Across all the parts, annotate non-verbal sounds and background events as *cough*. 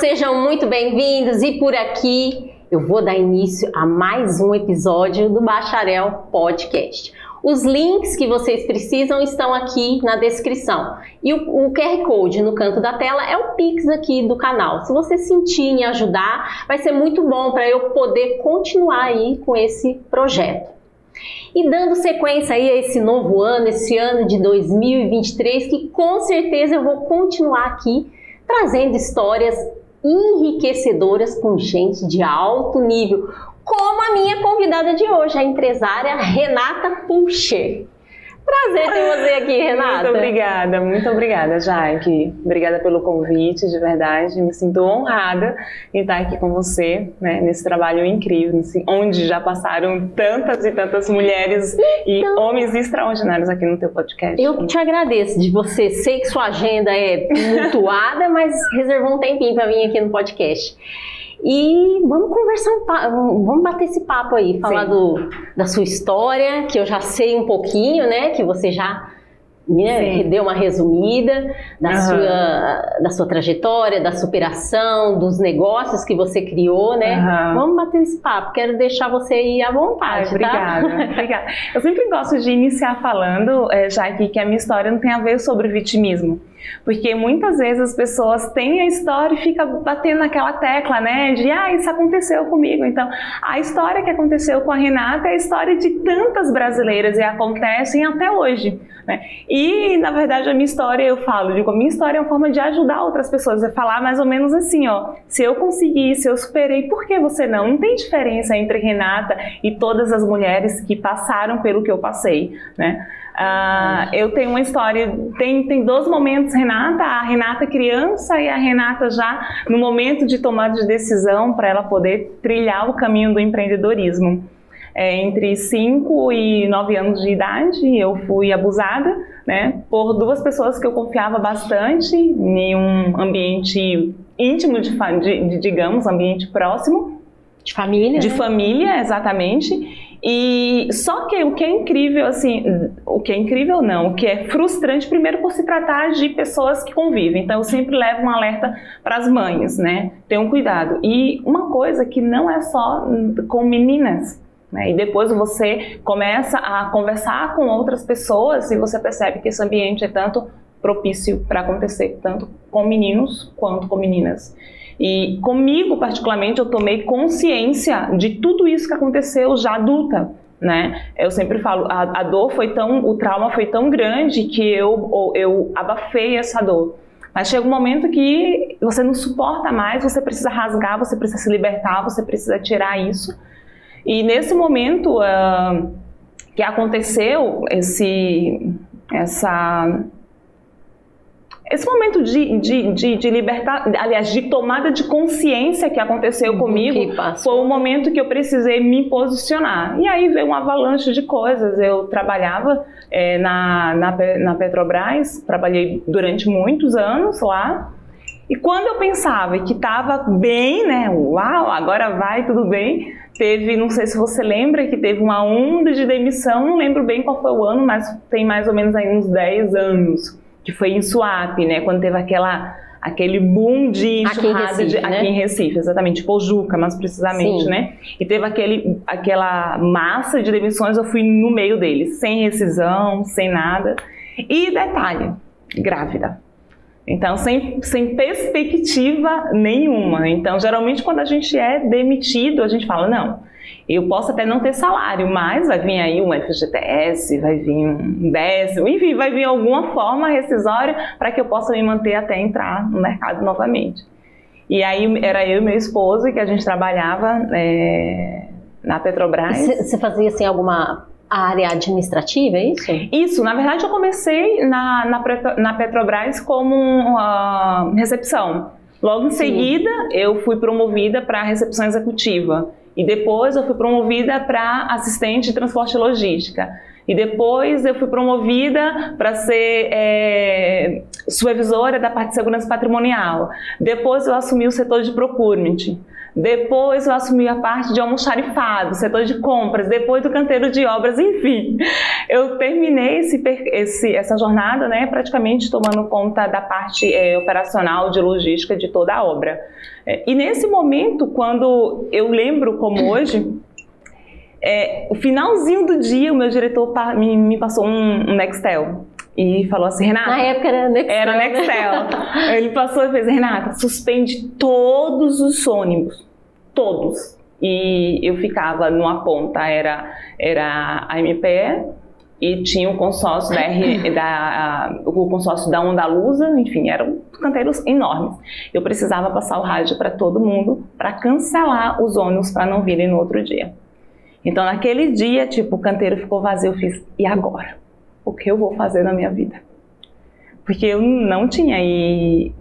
sejam muito bem-vindos e por aqui eu vou dar início a mais um episódio do Bacharel Podcast. Os links que vocês precisam estão aqui na descrição. E o, o, QR Code no canto da tela é o Pix aqui do canal. Se você sentir em ajudar, vai ser muito bom para eu poder continuar aí com esse projeto. E dando sequência aí a esse novo ano, esse ano de 2023, que com certeza eu vou continuar aqui trazendo histórias enriquecedoras com gente de alto nível, como a minha convidada de hoje, a empresária Renata Pulcher. Prazer ter você aqui, Renata. Muito obrigada, muito obrigada, Jaque. Obrigada pelo convite, de verdade. Me sinto honrada em estar aqui com você, né, nesse trabalho incrível, onde já passaram tantas e tantas mulheres então, e homens extraordinários aqui no teu podcast. Eu te agradeço de você. Sei que sua agenda é mutuada, *laughs* mas reservou um tempinho para vir aqui no podcast. E vamos conversar, um, vamos bater esse papo aí, falar do, da sua história, que eu já sei um pouquinho, né? Que você já né, deu uma resumida da, uhum. sua, da sua trajetória, da superação, dos negócios que você criou, né? Uhum. Vamos bater esse papo, quero deixar você aí à vontade, Ai, obrigada, tá? *laughs* obrigada. Eu sempre gosto de iniciar falando, é, já que, que a minha história não tem a ver sobre vitimismo. Porque muitas vezes as pessoas têm a história e fica batendo naquela tecla, né? De ah, isso aconteceu comigo. Então, a história que aconteceu com a Renata é a história de tantas brasileiras e acontecem até hoje. Né? E, na verdade, a minha história, eu falo, digo, a minha história é uma forma de ajudar outras pessoas. É falar mais ou menos assim, ó. Se eu consegui, se eu superei, por que você não? Não tem diferença entre Renata e todas as mulheres que passaram pelo que eu passei, né? Uh, eu tenho uma história, tem, tem dois momentos, Renata, a Renata criança e a Renata já no momento de tomada de decisão para ela poder trilhar o caminho do empreendedorismo. É, entre 5 e 9 anos de idade, eu fui abusada né, por duas pessoas que eu confiava bastante em um ambiente íntimo, de, de, digamos, ambiente próximo. De família? De né? família, exatamente. E só que o que é incrível, assim, o que é incrível não, o que é frustrante, primeiro por se tratar de pessoas que convivem. Então eu sempre levo um alerta para as mães, né? Tenham cuidado. E uma coisa que não é só com meninas. Né? E depois você começa a conversar com outras pessoas e você percebe que esse ambiente é tanto propício para acontecer, tanto com meninos quanto com meninas. E comigo, particularmente, eu tomei consciência de tudo isso que aconteceu já adulta. Né? Eu sempre falo, a, a dor foi tão, o trauma foi tão grande que eu, eu abafei essa dor. Mas chega um momento que você não suporta mais, você precisa rasgar, você precisa se libertar, você precisa tirar isso. E nesse momento uh, que aconteceu esse, essa esse momento de, de, de, de libertar, aliás, de tomada de consciência que aconteceu uhum, comigo, que foi o momento que eu precisei me posicionar. E aí veio uma avalanche de coisas. Eu trabalhava é, na, na, na Petrobras, trabalhei durante muitos anos lá. E quando eu pensava que estava bem, né? Uau, agora vai, tudo bem. Teve, não sei se você lembra, que teve uma onda de demissão, não lembro bem qual foi o ano, mas tem mais ou menos aí uns 10 anos que foi em Suape, né? Quando teve aquela aquele boom de enxurrada aqui em Recife, de, né? aqui em Recife exatamente, Pojuca, mais precisamente, Sim. né? E teve aquele, aquela massa de demissões, eu fui no meio deles, sem rescisão, sem nada. E detalhe, grávida. Então, sem, sem perspectiva nenhuma. Então, geralmente, quando a gente é demitido, a gente fala: não, eu posso até não ter salário, mas vai vir aí um FGTS, vai vir um décimo, enfim, vai vir alguma forma rescisória para que eu possa me manter até entrar no mercado novamente. E aí era eu e meu esposo que a gente trabalhava é, na Petrobras. Você fazia assim alguma área administrativa, é isso? Isso, na verdade eu comecei na, na, na Petrobras como uh, recepção. Logo em Sim. seguida eu fui promovida para recepção executiva. E depois eu fui promovida para assistente de transporte e logística. E depois eu fui promovida para ser é, supervisora da parte de segurança patrimonial. Depois eu assumi o setor de procurement. Depois eu assumi a parte de almoxarifado, setor de compras, depois do canteiro de obras, enfim. Eu terminei esse, esse, essa jornada né, praticamente tomando conta da parte é, operacional de logística de toda a obra. É, e nesse momento, quando eu lembro como hoje, é, o finalzinho do dia, o meu diretor me, me passou um, um Nextel e falou assim, Renata. Na época era Nextel. Era né? Nextel. Ele passou e fez, Renata, suspende todos os ônibus. Todos. E eu ficava numa ponta, era, era a MPE e tinha o consórcio da, R, da o consórcio da Onda Lusa, enfim, eram canteiros enormes. Eu precisava passar o rádio para todo mundo para cancelar os ônibus para não virem no outro dia. Então, naquele dia, tipo, o canteiro ficou vazio, eu fiz, e agora? O que eu vou fazer na minha vida. Porque eu não tinha. E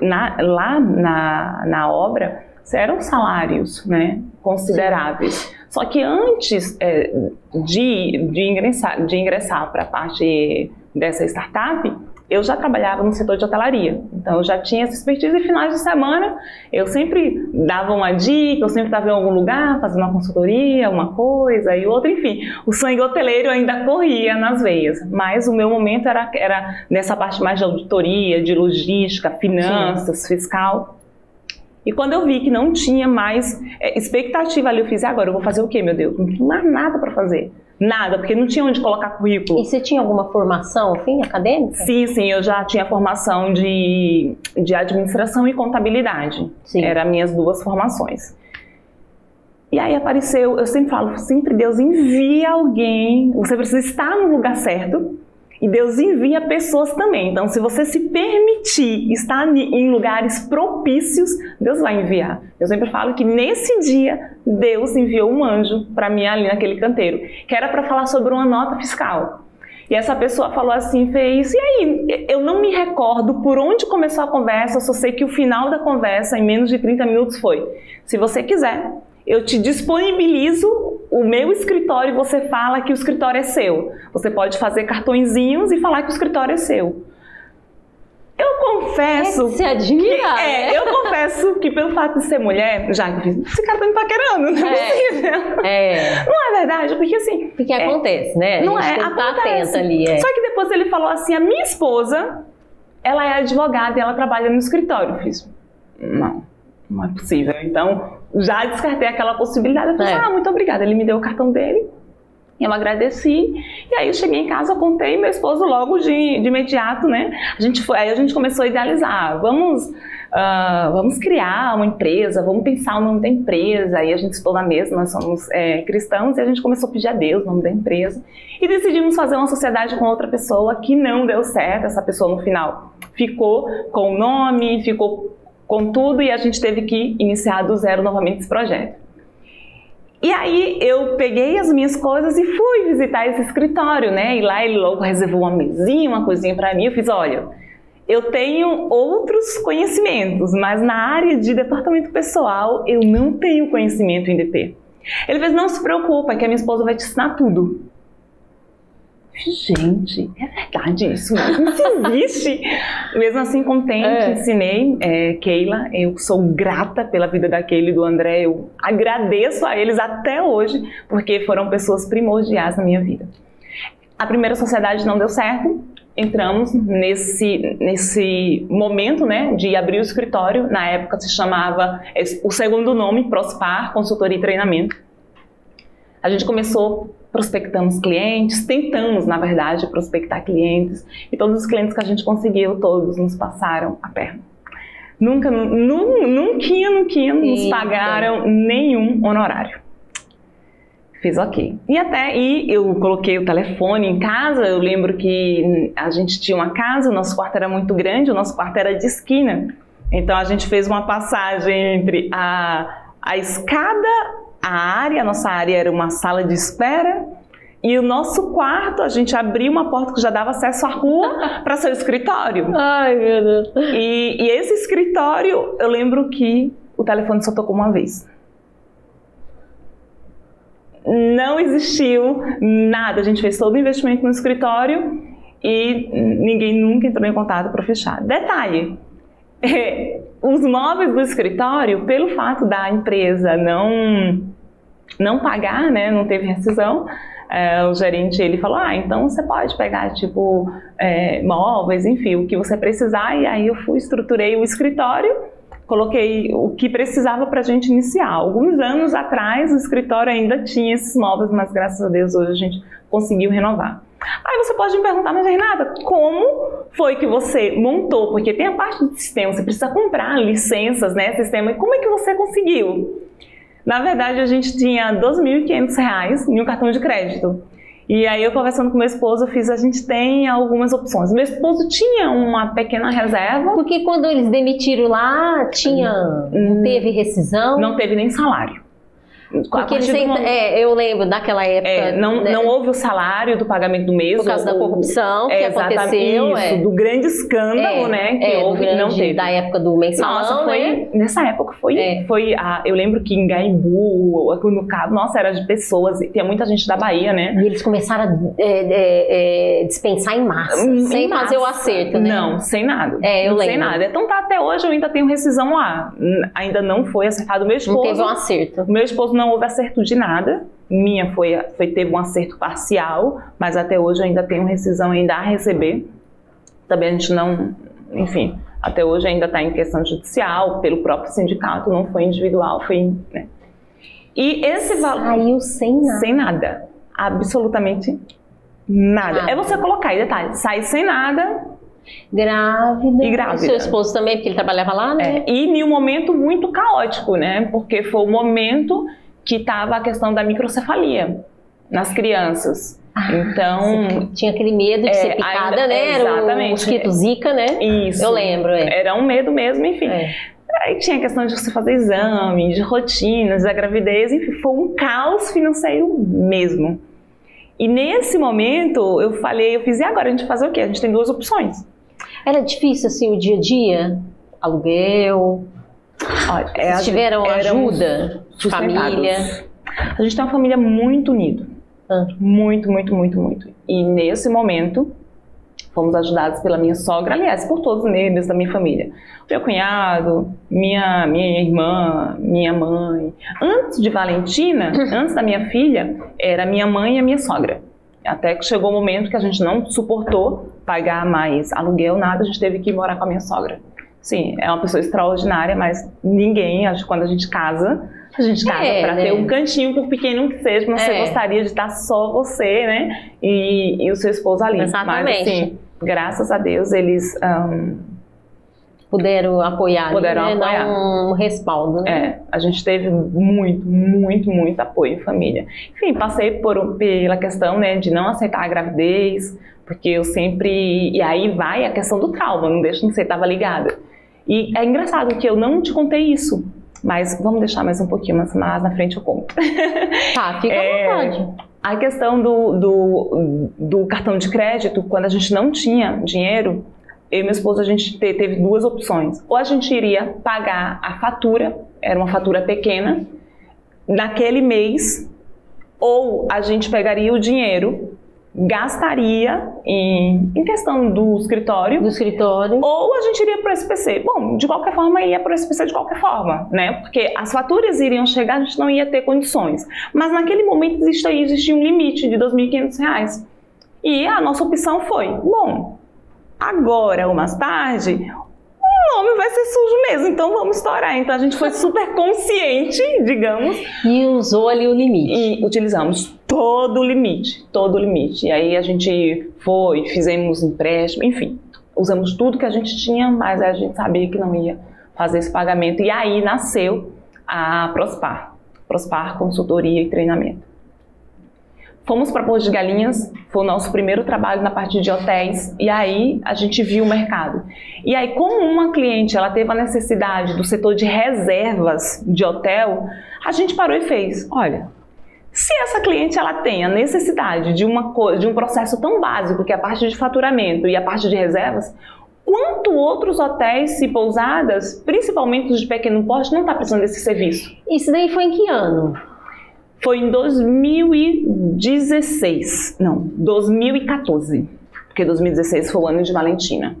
na, lá na, na obra eram salários né, consideráveis. Só que antes é, de, de ingressar, de ingressar para a parte dessa startup, eu já trabalhava no setor de hotelaria, então eu já tinha essa expertise e finais de semana eu sempre dava uma dica, eu sempre estava em algum lugar fazendo uma consultoria, uma coisa e outra, enfim, o sangue hoteleiro ainda corria nas veias, mas o meu momento era, era nessa parte mais de auditoria, de logística, finanças, Sim. fiscal. E quando eu vi que não tinha mais é, expectativa ali, eu fiz, agora eu vou fazer o quê, meu Deus? Não tinha mais nada para fazer. Nada, porque não tinha onde colocar currículo. E você tinha alguma formação, enfim, acadêmica? Sim, sim, eu já tinha formação de, de administração e contabilidade. Sim. Eram minhas duas formações. E aí apareceu, eu sempre falo, sempre Deus envia alguém, você precisa estar no lugar certo e Deus envia pessoas também. Então, se você se permitir estar em lugares propícios, Deus vai enviar. Eu sempre falo que nesse dia, Deus enviou um anjo para mim ali naquele canteiro, que era para falar sobre uma nota fiscal. E essa pessoa falou assim, fez, e aí? Eu não me recordo por onde começou a conversa, só sei que o final da conversa, em menos de 30 minutos, foi: se você quiser, eu te disponibilizo o meu escritório e você fala que o escritório é seu. Você pode fazer cartõezinhos e falar que o escritório é seu. Eu confesso. É se admira. Que, é, né? eu confesso que pelo fato de ser mulher, já que esse cara tá me paquerando, não é, é possível. É. Não é verdade, porque assim. Porque é, acontece, né? Não é, tá atenta ali. É. Só que depois ele falou assim: a minha esposa, ela é advogada e ela trabalha no escritório. Eu fiz. Não, não é possível. Então, já descartei aquela possibilidade. Eu falei, é. ah, muito obrigada. Ele me deu o cartão dele. Eu agradeci, e aí eu cheguei em casa, contei meu esposo logo de, de imediato, né? A gente foi, aí a gente começou a idealizar, vamos, uh, vamos criar uma empresa, vamos pensar o nome da empresa. Aí a gente estou na mesa, nós somos é, cristãos, e a gente começou a pedir a Deus o nome da empresa. E decidimos fazer uma sociedade com outra pessoa que não deu certo, essa pessoa no final ficou com o nome, ficou com tudo e a gente teve que iniciar do zero novamente esse projeto. E aí eu peguei as minhas coisas e fui visitar esse escritório, né? E lá ele logo reservou uma mesinha, uma coisinha para mim. Eu fiz, olha, eu tenho outros conhecimentos, mas na área de departamento pessoal eu não tenho conhecimento em DP. Ele fez, não se preocupa, que a minha esposa vai te ensinar tudo. Gente, é verdade isso, isso *laughs* existe. Mesmo assim, contente, é. ensinei é, Keila. Eu sou grata pela vida da Keila e do André. Eu agradeço a eles até hoje, porque foram pessoas primordiais na minha vida. A primeira sociedade não deu certo. Entramos nesse, nesse momento né, de abrir o escritório. Na época se chamava o segundo nome, Prospar Consultoria e Treinamento. A gente começou prospectamos clientes, tentamos, na verdade, prospectar clientes e todos os clientes que a gente conseguiu, todos nos passaram a perna. Nunca, nunca, nunca, nunca nos pagaram nenhum honorário. Fiz ok. E até e eu coloquei o telefone em casa. Eu lembro que a gente tinha uma casa, o nosso quarto era muito grande, o nosso quarto era de esquina. Então a gente fez uma passagem entre a, a escada a área, a nossa área era uma sala de espera e o nosso quarto, a gente abriu uma porta que já dava acesso à rua *laughs* para seu escritório. Ai, meu Deus. E, e, esse escritório, eu lembro que o telefone só tocou uma vez. Não existiu nada. A gente fez todo o investimento no escritório e ninguém nunca entrou em contato para fechar. Detalhe: *laughs* os móveis do escritório, pelo fato da empresa não não pagar, né, não teve rescisão, é, o gerente ele falou, ah, então você pode pegar tipo é, móveis, enfim, o que você precisar. E aí eu fui estruturei o escritório, coloquei o que precisava para a gente iniciar. Alguns anos atrás o escritório ainda tinha esses móveis, mas graças a Deus hoje a gente conseguiu renovar. Aí você pode me perguntar, mas Renata, como foi que você montou? Porque tem a parte do sistema, você precisa comprar licenças, né, sistema. E como é que você conseguiu? Na verdade, a gente tinha R$ 2.500 em um cartão de crédito. E aí eu conversando com meu esposo, eu fiz, a gente tem algumas opções. Meu esposo tinha uma pequena reserva. Porque quando eles demitiram lá, tinha, não teve rescisão? Não teve nem salário. Porque eles momento, é, eu lembro daquela época. É, não, né? não houve o salário do pagamento do mês. Por causa da corrupção é, que aconteceu. Isso, é. do grande escândalo, é, né? Que é, houve grande, não teve. Da época do mensalão. Nossa, foi. Né? Nessa época foi. É. foi a, eu lembro que em Gaimbu, no Cabo, nossa, era de pessoas. Tinha muita gente da Bahia, né? E eles começaram a dispensar em massa. Em sem massa. fazer o acerto, né? Não, sem nada. É, eu não lembro. Sem nada. Então tá, até hoje eu ainda tenho rescisão lá. Ainda não foi acertado. Meu esposo. Não teve um acerto. Meu esposo não houve acerto de nada. Minha foi, foi teve um acerto parcial, mas até hoje eu ainda tenho rescisão ainda a receber. Também a gente não, enfim, até hoje ainda está em questão judicial, pelo próprio sindicato, não foi individual, foi. Né? E esse valor. Saiu sem nada. Sem nada. Absolutamente nada. nada. É você colocar, e detalhe, sai sem nada, grávida. E grávida. seu esposo também, porque ele trabalhava lá, né? É, e em um momento muito caótico, né? Porque foi o momento que estava a questão da microcefalia nas crianças. Ah, então. Tinha aquele medo de é, ser picada, ainda, né? Exatamente. Era o mosquito zika, né? Isso. Eu lembro, é. Era um medo mesmo, enfim. É. Aí tinha a questão de você fazer exame, de rotinas, da gravidez, enfim, foi um caos financeiro mesmo. E nesse momento eu falei, eu fiz, e agora a gente fazer o quê? A gente tem duas opções. Era difícil assim o dia a dia? Aluguel, Olha, é, Vocês tiveram ajuda de família? A gente tem uma família muito unida. Ah. Muito, muito, muito, muito. E nesse momento, fomos ajudados pela minha sogra, aliás, por todos os membros da minha família. Meu cunhado, minha, minha irmã, minha mãe. Antes de Valentina, *coughs* antes da minha filha, era minha mãe e a minha sogra. Até que chegou o um momento que a gente não suportou pagar mais aluguel, nada, a gente teve que ir morar com a minha sogra. Sim, é uma pessoa extraordinária, mas ninguém, acho que quando a gente casa, a gente casa é, para né? ter um cantinho, por pequeno que seja, mas é. você gostaria de estar só você, né? E, e o seu esposo ali. Exatamente. Mas assim, graças a Deus, eles. Um, puderam apoiar, puderam né? apoiar. dar um respaldo. Né? É, a gente teve muito, muito, muito apoio em família. Enfim, passei por, pela questão né, de não aceitar a gravidez, porque eu sempre. E aí vai a questão do trauma, não deixa de ser, estava ligada. E é engraçado que eu não te contei isso, mas vamos deixar mais um pouquinho, mas na frente eu conto. *laughs* Tá, fica é, à vontade. A questão do, do, do, cartão de crédito, quando a gente não tinha dinheiro, eu e meu esposo a gente teve duas opções. Ou a gente iria pagar a fatura, era uma fatura pequena, naquele mês, ou a gente pegaria o dinheiro gastaria em, em questão do escritório. Do escritório. Ou a gente iria para o SPC. Bom, de qualquer forma, ia para o SPC de qualquer forma, né? Porque as faturas iriam chegar, a gente não ia ter condições. Mas naquele momento existia, existia um limite de R$ 2.500. E a nossa opção foi, bom, agora ou mais tarde, nome vai ser sujo mesmo, então vamos estourar. Então a gente foi super consciente, digamos. E usou ali o limite. E utilizamos todo o limite, todo o limite. E aí a gente foi, fizemos empréstimo, enfim, usamos tudo que a gente tinha, mas a gente sabia que não ia fazer esse pagamento. E aí nasceu a Prospar, Prospar Consultoria e Treinamento. Fomos para Porto de Galinhas, foi o nosso primeiro trabalho na parte de hotéis, e aí a gente viu o mercado. E aí, como uma cliente ela teve a necessidade do setor de reservas de hotel, a gente parou e fez: olha, se essa cliente ela tem a necessidade de, uma, de um processo tão básico que é a parte de faturamento e a parte de reservas, quanto outros hotéis e pousadas, principalmente os de pequeno porte, não está precisando desse serviço? Isso daí foi em que ano? Foi em 2016. Não, 2014. Porque 2016 foi o ano de Valentina.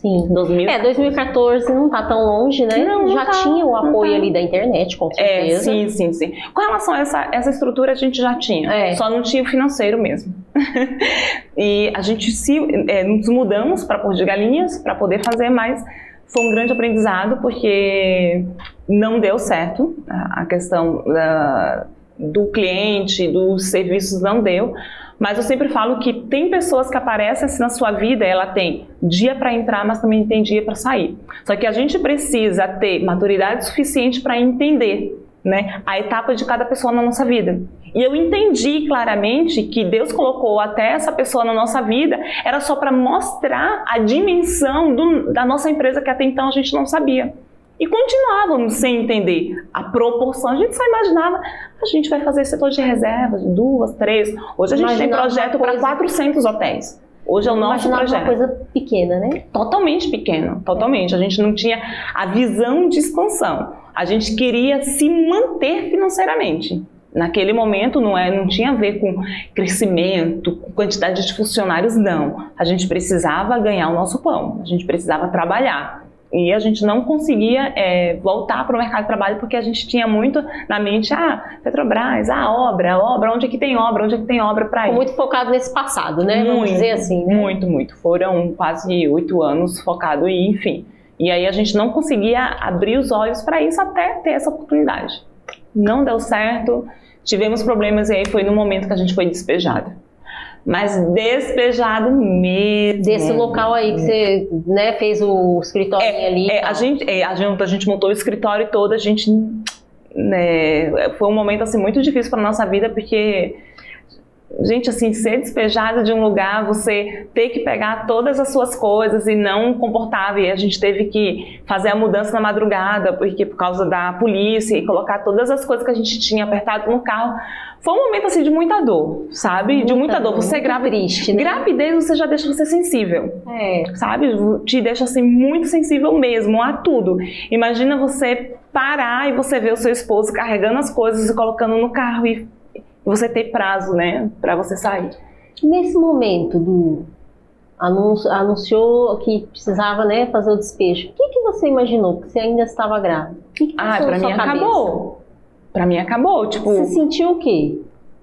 Sim. 2000... É, 2014 não tá tão longe, né? Não, não Já tá, tinha o apoio tá. ali da internet, com É, certeza. sim, sim, sim. Com relação a essa, essa estrutura, a gente já tinha. É. Só não tinha o financeiro mesmo. *laughs* e a gente se é, nos mudamos para Porto de Galinhas para poder fazer, mas foi um grande aprendizado porque não deu certo a a questão da- do cliente, dos serviços não deu. Mas eu sempre falo que tem pessoas que aparecem assim na sua vida, ela tem dia para entrar, mas também tem dia para sair. Só que a gente precisa ter maturidade suficiente para entender né, a etapa de cada pessoa na nossa vida. E eu entendi claramente que Deus colocou até essa pessoa na nossa vida era só para mostrar a dimensão do- da nossa empresa que até então a gente não sabia. E continuávamos sem entender a proporção. A gente só imaginava, a gente vai fazer setor de reservas, duas, três. Hoje a gente tem projeto para coisa- 400 hotéis. Hoje é o nosso Imaginava projeto. uma coisa pequena, né? Totalmente pequeno, totalmente. A gente não tinha a visão de expansão. A gente queria se manter financeiramente. Naquele momento não, é, não tinha a ver com crescimento, com quantidade de funcionários, não. A gente precisava ganhar o nosso pão, a gente precisava trabalhar. E a gente não conseguia é, voltar para o mercado de trabalho porque a gente tinha muito na mente, ah, Petrobras, ah, obra, obra, onde é que tem obra, onde é que tem obra para ir? Muito focado nesse passado, né? Vamos Muito, dizer assim, né? Muito, muito. Foram quase oito anos focado e enfim. E aí a gente não conseguia abrir os olhos para isso até ter essa oportunidade. Não deu certo, tivemos problemas e aí foi no momento que a gente foi despejada. Mas despejado mesmo. Desse local aí que você né, fez o escritório ali. e É, a, gente, é, a, gente, a gente montou o escritório todo, a gente. Né, foi um momento assim, muito difícil para nossa vida, porque. Gente, assim, ser despejada de um lugar, você ter que pegar todas as suas coisas e não comportava. E a gente teve que fazer a mudança na madrugada, porque por causa da polícia, e colocar todas as coisas que a gente tinha apertado no carro. Foi um momento assim de muita dor, sabe? de muita dor. Você muito grávida. triste, né? Gravidez você já deixa você sensível É. sabe? Te deixa assim muito sensível mesmo a tudo. Imagina você parar e você ver o seu esposo carregando as coisas e colocando no carro e você ter prazo, né, para você sair. Nesse momento do anúncio, anunciou que precisava né, fazer o despejo, o que, que você imaginou? Que você ainda estava grávida? O que, que Ah, para mim cabeça? acabou. Para mim acabou, tipo, Você sentiu o quê?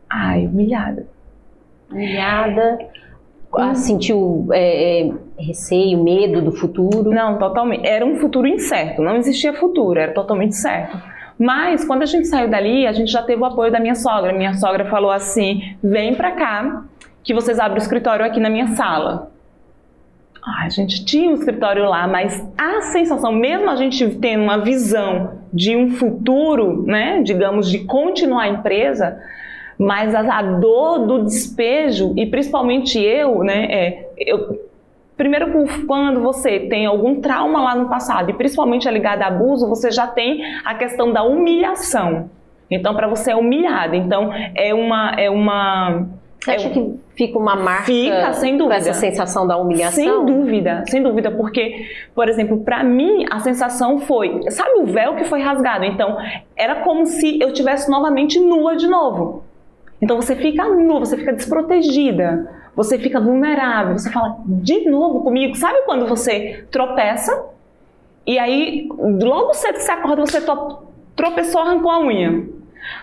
ai, humilhada. Humilhada? Ah, sentiu é, é, receio, medo do futuro? Não, totalmente. Era um futuro incerto, não existia futuro, era totalmente certo. Mas quando a gente saiu dali, a gente já teve o apoio da minha sogra. Minha sogra falou assim: "Vem pra cá, que vocês abrem o escritório aqui na minha sala". Ah, a gente tinha um escritório lá, mas a sensação, mesmo a gente tendo uma visão de um futuro, né, digamos, de continuar a empresa, mas a, dor do despejo, e principalmente eu, né, é, eu, primeiro quando você tem algum trauma lá no passado, e principalmente a ligada a abuso, você já tem a questão da humilhação. Então, para você é humilhada. Então, é uma, é uma Você acha é- que fica uma marca Fica, sem com dúvida. essa sensação da humilhação? Sem dúvida, sem dúvida, porque, por exemplo, pra mim a sensação foi, sabe o véu que foi rasgado? Então, era como se eu tivesse novamente nua de novo. Então você fica nua, você fica desprotegida, você fica vulnerável, você fala de novo comigo. Sabe quando você tropeça e aí logo cedo que você acorda você tropeçou, arrancou a unha.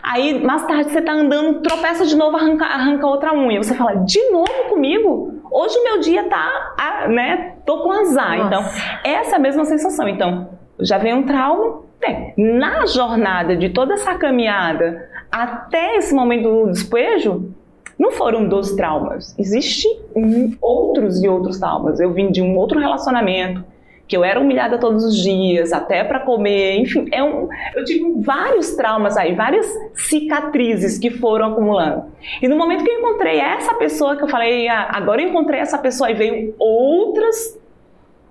Aí mais tarde você tá andando, tropeça de novo, arranca, arranca outra unha. Você fala, de novo comigo? Hoje o meu dia tá, né? Tô com azar. Nossa. Então, essa é a mesma sensação. Então, já vem um trauma. Tem. Na jornada de toda essa caminhada até esse momento do despejo, não foram 12 traumas. Existem hum, outros e outros traumas. Eu vim de um outro relacionamento, que eu era humilhada todos os dias, até para comer, enfim, é um, eu tive vários traumas aí, várias cicatrizes que foram acumulando. E no momento que eu encontrei essa pessoa, que eu falei, ah, agora eu encontrei essa pessoa, e veio outras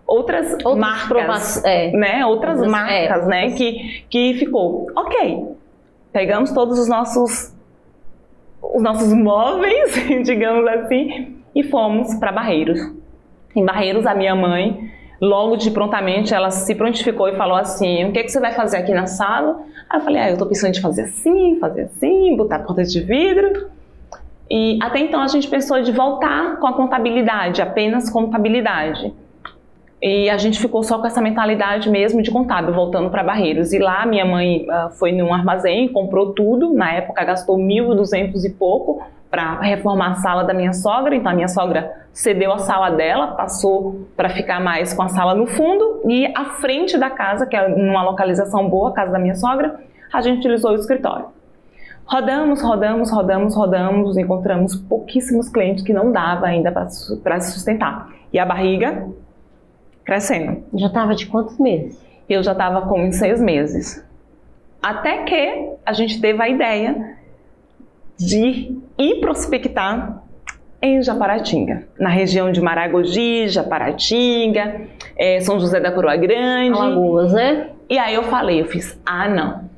outras, Outras marcas, prova- é. né? Outras Outras- marcas, é, né? outras- Que, que ficou, ok, pegamos todos os nossos os nossos móveis, *laughs* digamos assim, e fomos para Barreiros. Em Barreiros, a minha mãe, logo de prontamente, ela se prontificou e falou assim: O que, é que você vai fazer aqui na sala? Aí eu falei: Ah, eu tô pensando em fazer assim, fazer assim, botar porta de vidro. E até então a gente pensou de voltar com a contabilidade, apenas contabilidade. E a gente ficou só com essa mentalidade mesmo de contábil, voltando para Barreiros. E lá minha mãe uh, foi num armazém, comprou tudo. Na época gastou 1.200 e pouco para reformar a sala da minha sogra. Então a minha sogra cedeu a sala dela, passou para ficar mais com a sala no fundo. E à frente da casa, que é numa localização boa, a casa da minha sogra, a gente utilizou o escritório. Rodamos, rodamos, rodamos, rodamos, encontramos pouquíssimos clientes que não dava ainda para se sustentar. E a barriga crescendo. Já estava de quantos meses? Eu já estava com seis meses. Até que a gente teve a ideia de ir prospectar em Japaratinga, na região de Maragogi, Japaratinga, é, São José da Coroa Grande. Alagoas, né? E aí eu falei, eu fiz, ah não,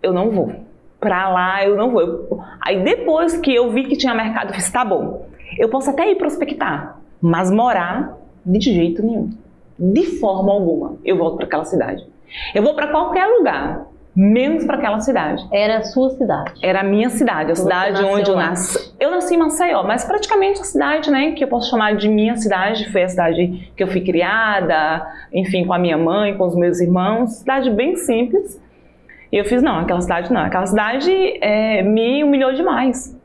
eu não vou. Pra lá eu não vou. Aí depois que eu vi que tinha mercado, eu fiz, tá bom, eu posso até ir prospectar, mas morar de jeito nenhum. De forma alguma eu volto para aquela cidade. Eu vou para qualquer lugar, menos para aquela cidade. Era a sua cidade? Era a minha cidade, a Você cidade onde eu nasci. Eu nasci em Maceió, mas praticamente a cidade, né, que eu posso chamar de minha cidade, foi a cidade que eu fui criada, enfim, com a minha mãe, com os meus irmãos, cidade bem simples. E eu fiz, não, aquela cidade não, aquela cidade é, me humilhou demais.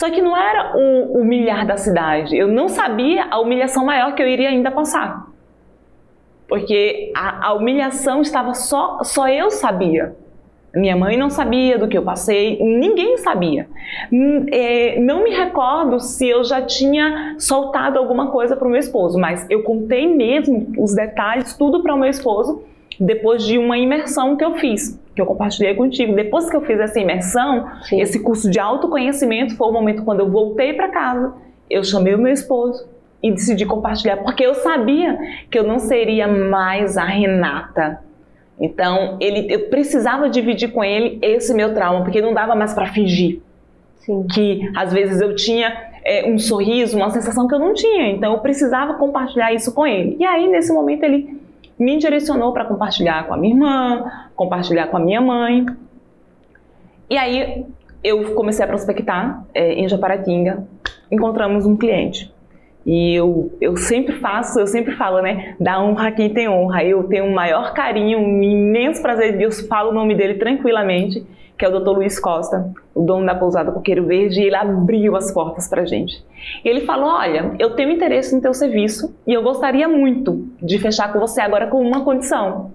Só que não era o humilhar da cidade. Eu não sabia a humilhação maior que eu iria ainda passar. Porque a, a humilhação estava só, só eu sabia. Minha mãe não sabia do que eu passei, ninguém sabia. É, não me recordo se eu já tinha soltado alguma coisa para o meu esposo, mas eu contei mesmo os detalhes, tudo para o meu esposo, depois de uma imersão que eu fiz que eu compartilhei contigo. Depois que eu fiz essa imersão, Sim. esse curso de autoconhecimento foi o momento quando eu voltei para casa, eu chamei o meu esposo e decidi compartilhar, porque eu sabia que eu não seria mais a Renata. Então, ele, eu precisava dividir com ele esse meu trauma, porque não dava mais para fingir. Sim. Que às vezes eu tinha é, um sorriso, uma sensação que eu não tinha. Então, eu precisava compartilhar isso com ele. E aí, nesse momento, ele me direcionou para compartilhar com a minha irmã, compartilhar com a minha mãe. E aí eu comecei a prospectar é, em Japaratinga, encontramos um cliente. E eu, eu sempre faço, eu sempre falo, né? Da honra a quem tem honra. Eu tenho um maior carinho, um imenso prazer, eu falo o nome dele tranquilamente que é o Dr. Luiz Costa, o dono da pousada Coqueiro Verde, e ele abriu as portas para gente. E ele falou: Olha, eu tenho interesse no teu serviço e eu gostaria muito de fechar com você agora com uma condição.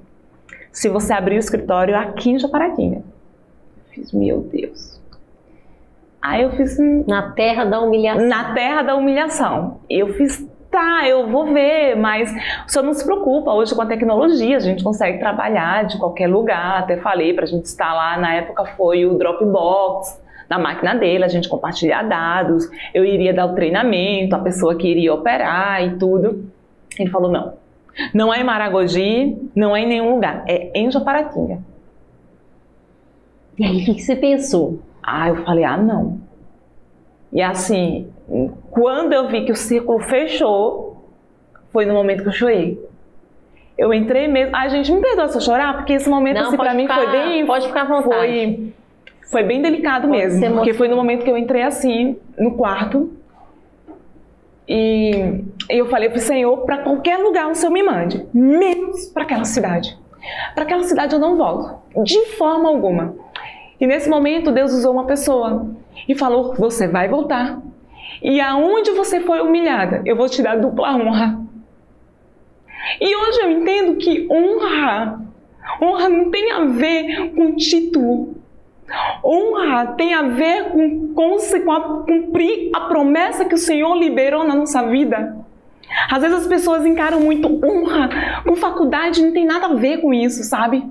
Se você abrir o escritório aqui em Japaratinga. Eu fiz, meu Deus. Aí eu fiz. Na terra da humilhação. Na terra da humilhação. Eu fiz tá, eu vou ver, mas o senhor não se preocupa, hoje com a tecnologia a gente consegue trabalhar de qualquer lugar, até falei para a gente instalar, na época foi o Dropbox, na máquina dele, a gente compartilhar dados, eu iria dar o treinamento, a pessoa que iria operar e tudo. Ele falou, não, não é em Maragogi, não é em nenhum lugar, é em Japaratinga. E aí, o que você pensou? Ah, eu falei, ah, não. E assim, quando eu vi que o círculo fechou, foi no momento que eu chorei. Eu entrei mesmo. Ai, gente, me perdoa se eu chorar, porque esse momento, Não, assim, pra mim foi bem. Pode ficar à vontade. Foi, foi bem delicado pode mesmo. Porque foi no momento que eu entrei assim, no quarto. E eu falei pro Senhor, para qualquer lugar o Senhor me mande, menos para aquela cidade. Para aquela cidade eu não volto, de forma alguma. E nesse momento Deus usou uma pessoa e falou: Você vai voltar. E aonde você foi humilhada, eu vou te dar dupla honra. E hoje eu entendo que honra, honra não tem a ver com título. Honra tem a ver com, com, com a, cumprir a promessa que o Senhor liberou na nossa vida. Às vezes as pessoas encaram muito honra com faculdade, não tem nada a ver com isso, sabe?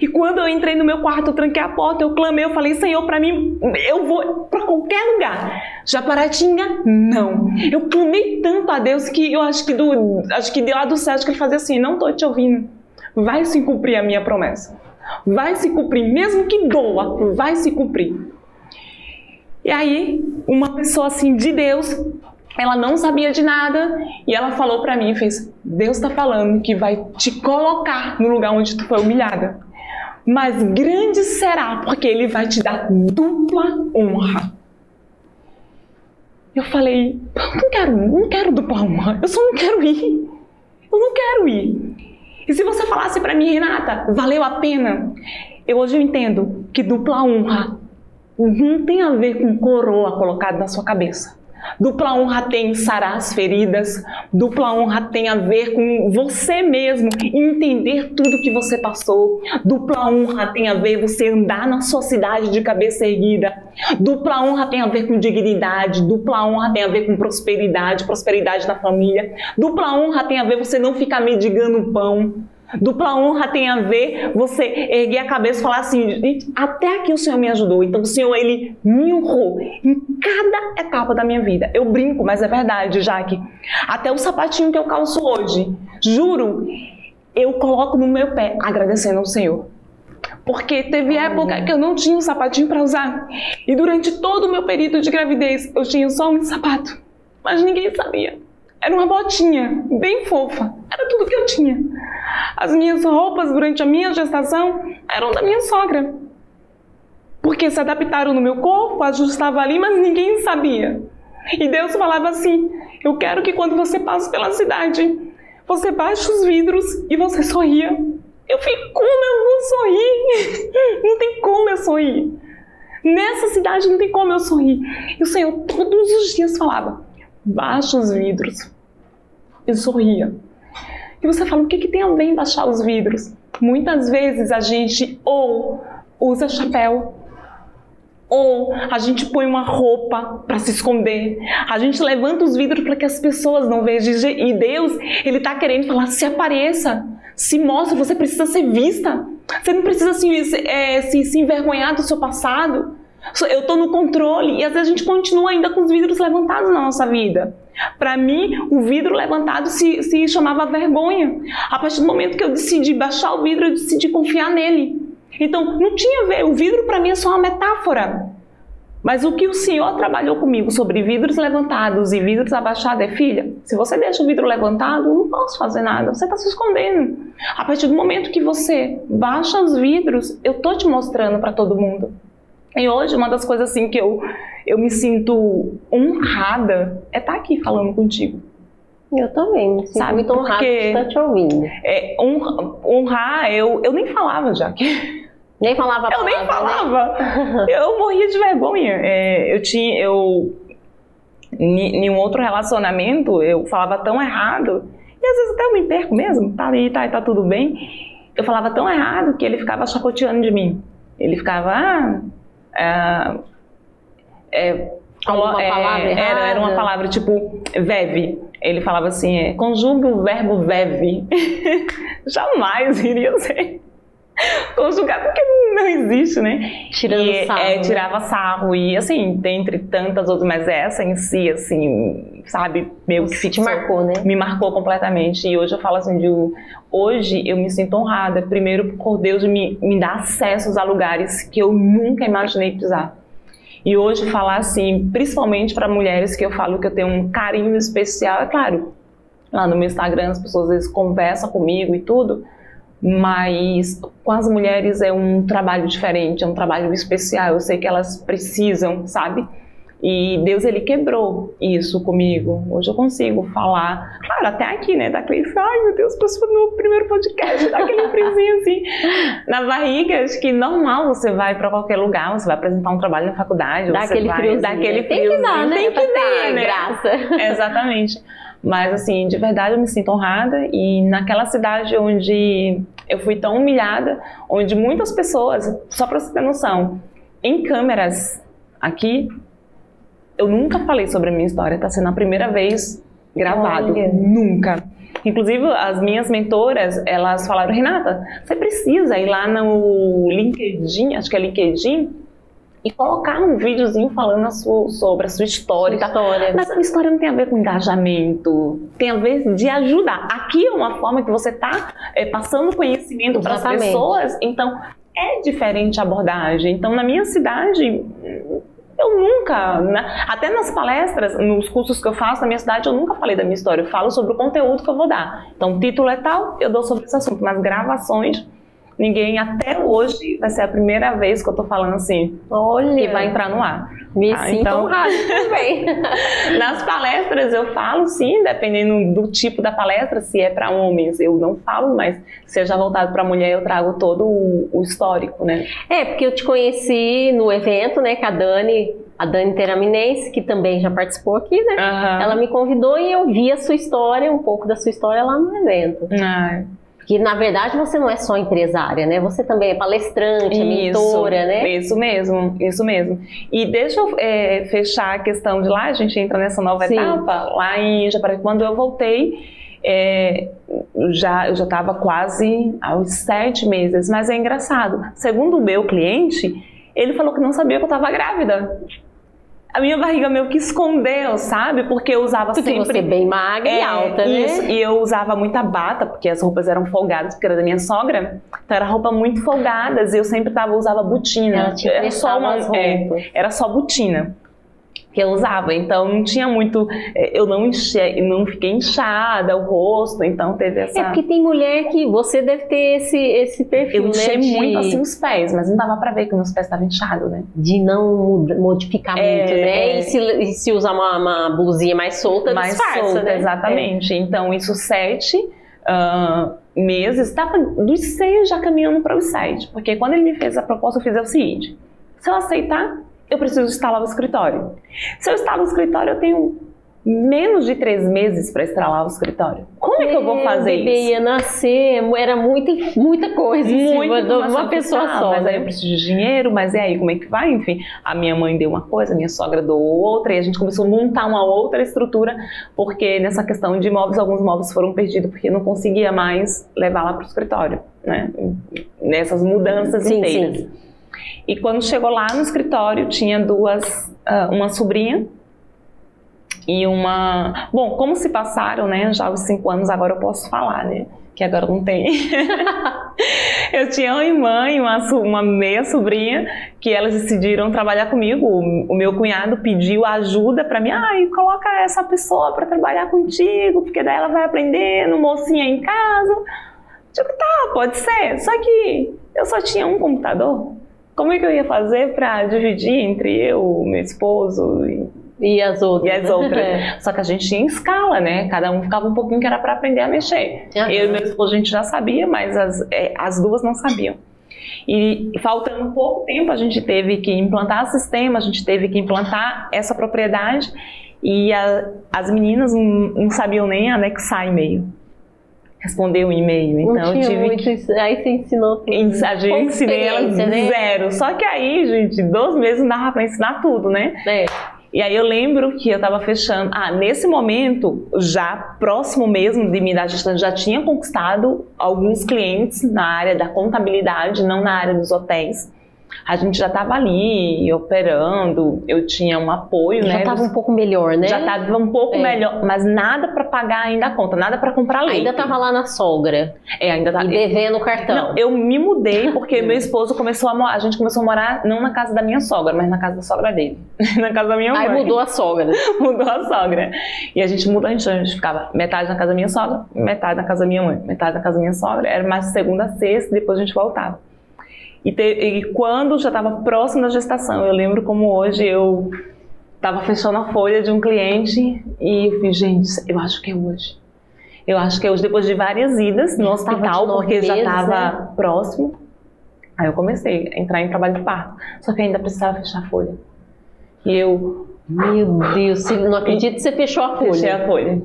E quando eu entrei no meu quarto, eu tranquei a porta, eu clamei, eu falei, Senhor, para mim, eu vou para qualquer lugar. Japaratinga, não. Eu clamei tanto a Deus que eu acho que do, acho que de lá do céu, que ele fazia assim, não tô te ouvindo. Vai se cumprir a minha promessa. Vai se cumprir, mesmo que doa, vai se cumprir. E aí, uma pessoa assim de Deus ela não sabia de nada e ela falou para mim, fez, Deus está falando que vai te colocar no lugar onde tu foi humilhada. Mas grande será, porque ele vai te dar dupla honra. Eu falei, não quero, não quero dupla honra, eu só não quero ir. Eu não quero ir. E se você falasse para mim, Renata, valeu a pena? Eu hoje eu entendo que dupla honra não tem a ver com coroa colocada na sua cabeça. Dupla honra tem sarar as feridas, dupla honra tem a ver com você mesmo entender tudo que você passou. Dupla honra tem a ver você andar na sua cidade de cabeça erguida. Dupla honra tem a ver com dignidade, dupla honra tem a ver com prosperidade, prosperidade da família. Dupla honra tem a ver você não ficar mendigando pão. Dupla honra tem a ver você erguer a cabeça e falar assim, até aqui o Senhor me ajudou. Então o Senhor, Ele me honrou em cada etapa da minha vida. Eu brinco, mas é verdade, Jaque. Até o sapatinho que eu calço hoje, juro, eu coloco no meu pé agradecendo ao Senhor. Porque teve época que eu não tinha um sapatinho para usar. E durante todo o meu período de gravidez, eu tinha só um sapato. Mas ninguém sabia. Era uma botinha, bem fofa. Era tudo que eu tinha. As minhas roupas durante a minha gestação eram da minha sogra. Porque se adaptaram no meu corpo, ajustava ali, mas ninguém sabia. E Deus falava assim: Eu quero que quando você passe pela cidade, você baixe os vidros e você sorria. Eu fiquei, como eu vou sorrir? *laughs* Não tem como eu sorrir. Nessa cidade não tem como eu sorrir. E o Senhor todos os dias falava: baixa os vidros. E sorria. E você fala, o que, que tem em baixar os vidros? Muitas vezes a gente ou usa chapéu, ou a gente põe uma roupa para se esconder. A gente levanta os vidros para que as pessoas não vejam. E Deus, Ele está querendo falar: se apareça, se mostre, você precisa ser vista. Você não precisa se, é, se, se envergonhar do seu passado. Eu estou no controle e às vezes a gente continua ainda com os vidros levantados na nossa vida. Para mim, o vidro levantado se, se chamava vergonha. A partir do momento que eu decidi baixar o vidro, eu decidi confiar nele. Então, não tinha a ver. O vidro para mim é só uma metáfora. Mas o que o Senhor trabalhou comigo sobre vidros levantados e vidros abaixados é, filha, se você deixa o vidro levantado, eu não posso fazer nada, você está se escondendo. A partir do momento que você baixa os vidros, eu tô te mostrando para todo mundo. E hoje, uma das coisas assim que eu, eu me sinto honrada é estar tá aqui falando contigo. Eu também, me sinto Sabe, muito honrada de estar te ouvindo. É, honra, honrar, eu, eu nem falava já. *laughs* Nem falava Eu palavra, nem falava. Né? *laughs* eu morria de vergonha. É, eu tinha, eu... Em um outro relacionamento, eu falava tão errado, e às vezes até eu me perco mesmo, tá ali, tá, tá tudo bem. Eu falava tão errado que ele ficava chacoteando de mim. Ele ficava, ah, é, é, Alguma é, palavra era, era uma palavra tipo veve. Ele falava assim, é, o verbo veve. *laughs* Jamais iria ser conjugado, porque não existe, né? Tirando e, sarro. É, tirava sarro. E assim, dentre tantas outras, mas essa em si, assim, sabe, meio que te marcou, né? Me marcou completamente. E hoje eu falo assim, de, hoje eu me sinto honrada, primeiro por Deus me, me dar acessos a lugares que eu nunca imaginei pisar. E hoje falar assim, principalmente para mulheres que eu falo que eu tenho um carinho especial, é claro, lá no meu Instagram as pessoas às vezes conversam comigo e tudo, mas com as mulheres é um trabalho diferente, é um trabalho especial. Eu sei que elas precisam, sabe? E Deus ele quebrou isso comigo. Hoje eu consigo falar, claro, até aqui, né? Daquele, ai meu Deus, passou no primeiro podcast, daquele friozinho assim *laughs* na barriga. Acho que normal você vai para qualquer lugar, você vai apresentar um trabalho na faculdade, dá aquele vai, friozinho. Dá aquele friozinho. Tem que dar, né? Tem que dar, né? Graça. Exatamente. Mas, assim, de verdade eu me sinto honrada e naquela cidade onde eu fui tão humilhada, onde muitas pessoas, só para você ter noção, em câmeras aqui, eu nunca falei sobre a minha história, está sendo a primeira vez gravado. Olha. Nunca. Inclusive, as minhas mentoras, elas falaram, Renata, você precisa ir lá no LinkedIn, acho que é LinkedIn, e colocar um videozinho falando a sua, sobre a sua história. Sua história. Mas a história não tem a ver com engajamento, tem a ver de ajudar. Aqui é uma forma que você está é, passando conhecimento para as pessoas, então é diferente a abordagem. Então, na minha cidade, eu nunca, né? até nas palestras, nos cursos que eu faço na minha cidade, eu nunca falei da minha história. Eu falo sobre o conteúdo que eu vou dar. Então, o título é tal, eu dou sobre esse assunto. Nas gravações, ninguém até hoje vai ser a primeira vez que eu tô falando assim. Olha. Que vai entrar no ar. Me ah, sinto então... honrada *laughs* também. Nas palestras eu falo sim, dependendo do tipo da palestra, se é para homens eu não falo, mas se seja voltado para mulher eu trago todo o, o, histórico, né? É, porque eu te conheci no evento, né, com a Dani, a Dani Teraminense, que também já participou aqui, né? Uhum. Ela me convidou e eu vi a sua história, um pouco da sua história lá no evento. Ah que na verdade você não é só empresária, né? Você também é palestrante, é mentora, né? Isso mesmo, isso mesmo. E deixa eu é, fechar a questão de lá, a gente entra nessa nova Sim. etapa, lá em Japaraí, quando eu voltei, é, já, eu já estava quase aos sete meses, mas é engraçado. Segundo o meu cliente, ele falou que não sabia que eu estava grávida a minha barriga meio que escondeu, sabe? Porque eu usava porque sempre... você bem magra é, e alta, né? Isso, e eu usava muita bata, porque as roupas eram folgadas, porque era da minha sogra. Então era roupa muito folgadas e eu sempre tava, usava botina. Era só, uma, é, era só botina que eu usava. Então não tinha muito, é, eu não enche, não fiquei inchada o rosto, então teve essa. É porque tem mulher que você deve ter esse esse perfil, eu enchei né, muito assim os pés, mas não dava para ver que meus pés estavam inchados, né? De não modificar é, muito, né? É. E se, e se usar uma, uma, blusinha mais solta, mais disfarça, solta, né? exatamente. É. Então isso sete uh, meses, estava dos seis já caminhando para os sete, porque quando ele me fez a proposta, eu fiz o seguinte: se eu aceitar eu preciso instalar o escritório. Se eu instalo o escritório, eu tenho menos de três meses para instalar o escritório. Como é que eu vou fazer bebê isso? ia nascer, era muita, muita coisa cima de uma pessoa fiscal, só. Mas né? aí eu preciso de dinheiro, mas e aí, como é que vai? Enfim, a minha mãe deu uma coisa, a minha sogra deu outra, e a gente começou a montar uma outra estrutura, porque nessa questão de imóveis, alguns móveis foram perdidos, porque não conseguia mais levar lá para o escritório, né? Nessas mudanças sim, inteiras. Sim. E quando chegou lá no escritório, tinha duas, uh, uma sobrinha e uma. Bom, como se passaram, né? Já os cinco anos, agora eu posso falar, né? Que agora não tem. *laughs* eu tinha uma irmã e uma, uma meia sobrinha que elas decidiram trabalhar comigo. O, o meu cunhado pediu ajuda para mim. Ai, coloca essa pessoa para trabalhar contigo, porque daí ela vai aprendendo, mocinha em casa. Tipo, tá, pode ser. Só que eu só tinha um computador. Como é que eu ia fazer para dividir entre eu, meu esposo e, e as outras? E as outras. É. Só que a gente tinha escala, né? Cada um ficava um pouquinho que era para aprender a mexer. Uhum. Eu e meu esposo a gente já sabia, mas as, é, as duas não sabiam. E faltando pouco tempo, a gente teve que implantar o sistema, a gente teve que implantar essa propriedade e a, as meninas não, não sabiam nem anexar e-mail responder um e-mail. Então eu tive muito, que... aí você ensinou tudo. A gente ensinei ela né? zero. Só que aí, gente, dois meses não dava para ensinar tudo, né? É. E aí eu lembro que eu estava fechando. Ah, nesse momento, já próximo mesmo de mim da gestão, já tinha conquistado alguns clientes na área da contabilidade, não na área dos hotéis a gente já estava ali operando, eu tinha um apoio, já né? Já estava um pouco melhor, né? Já estava um pouco é. melhor, mas nada para pagar ainda a conta, nada para comprar leite. Ainda estava lá na sogra. É, ainda estava. E devendo o cartão. Não, eu me mudei *laughs* porque meu esposo começou a morar, a gente começou a morar não na casa da minha sogra, mas na casa da sogra dele, *laughs* na casa da minha mãe. Aí mudou a sogra. *laughs* mudou a sogra. E a gente mudou, a gente, a gente ficava metade na casa da minha sogra, metade na casa da minha mãe, metade na casa da minha sogra, era mais segunda a sexta, depois a gente voltava. E, te, e quando já estava próximo da gestação, eu lembro como hoje eu estava fechando a folha de um cliente e eu falei, gente, eu acho que é hoje. Eu acho que é hoje, depois de várias idas no hospital, porque já estava né? próximo. Aí eu comecei a entrar em trabalho de parto. Só que ainda precisava fechar a folha. E eu. Meu Deus, não acredito que você fechou a folha. *laughs* Fechei a folha.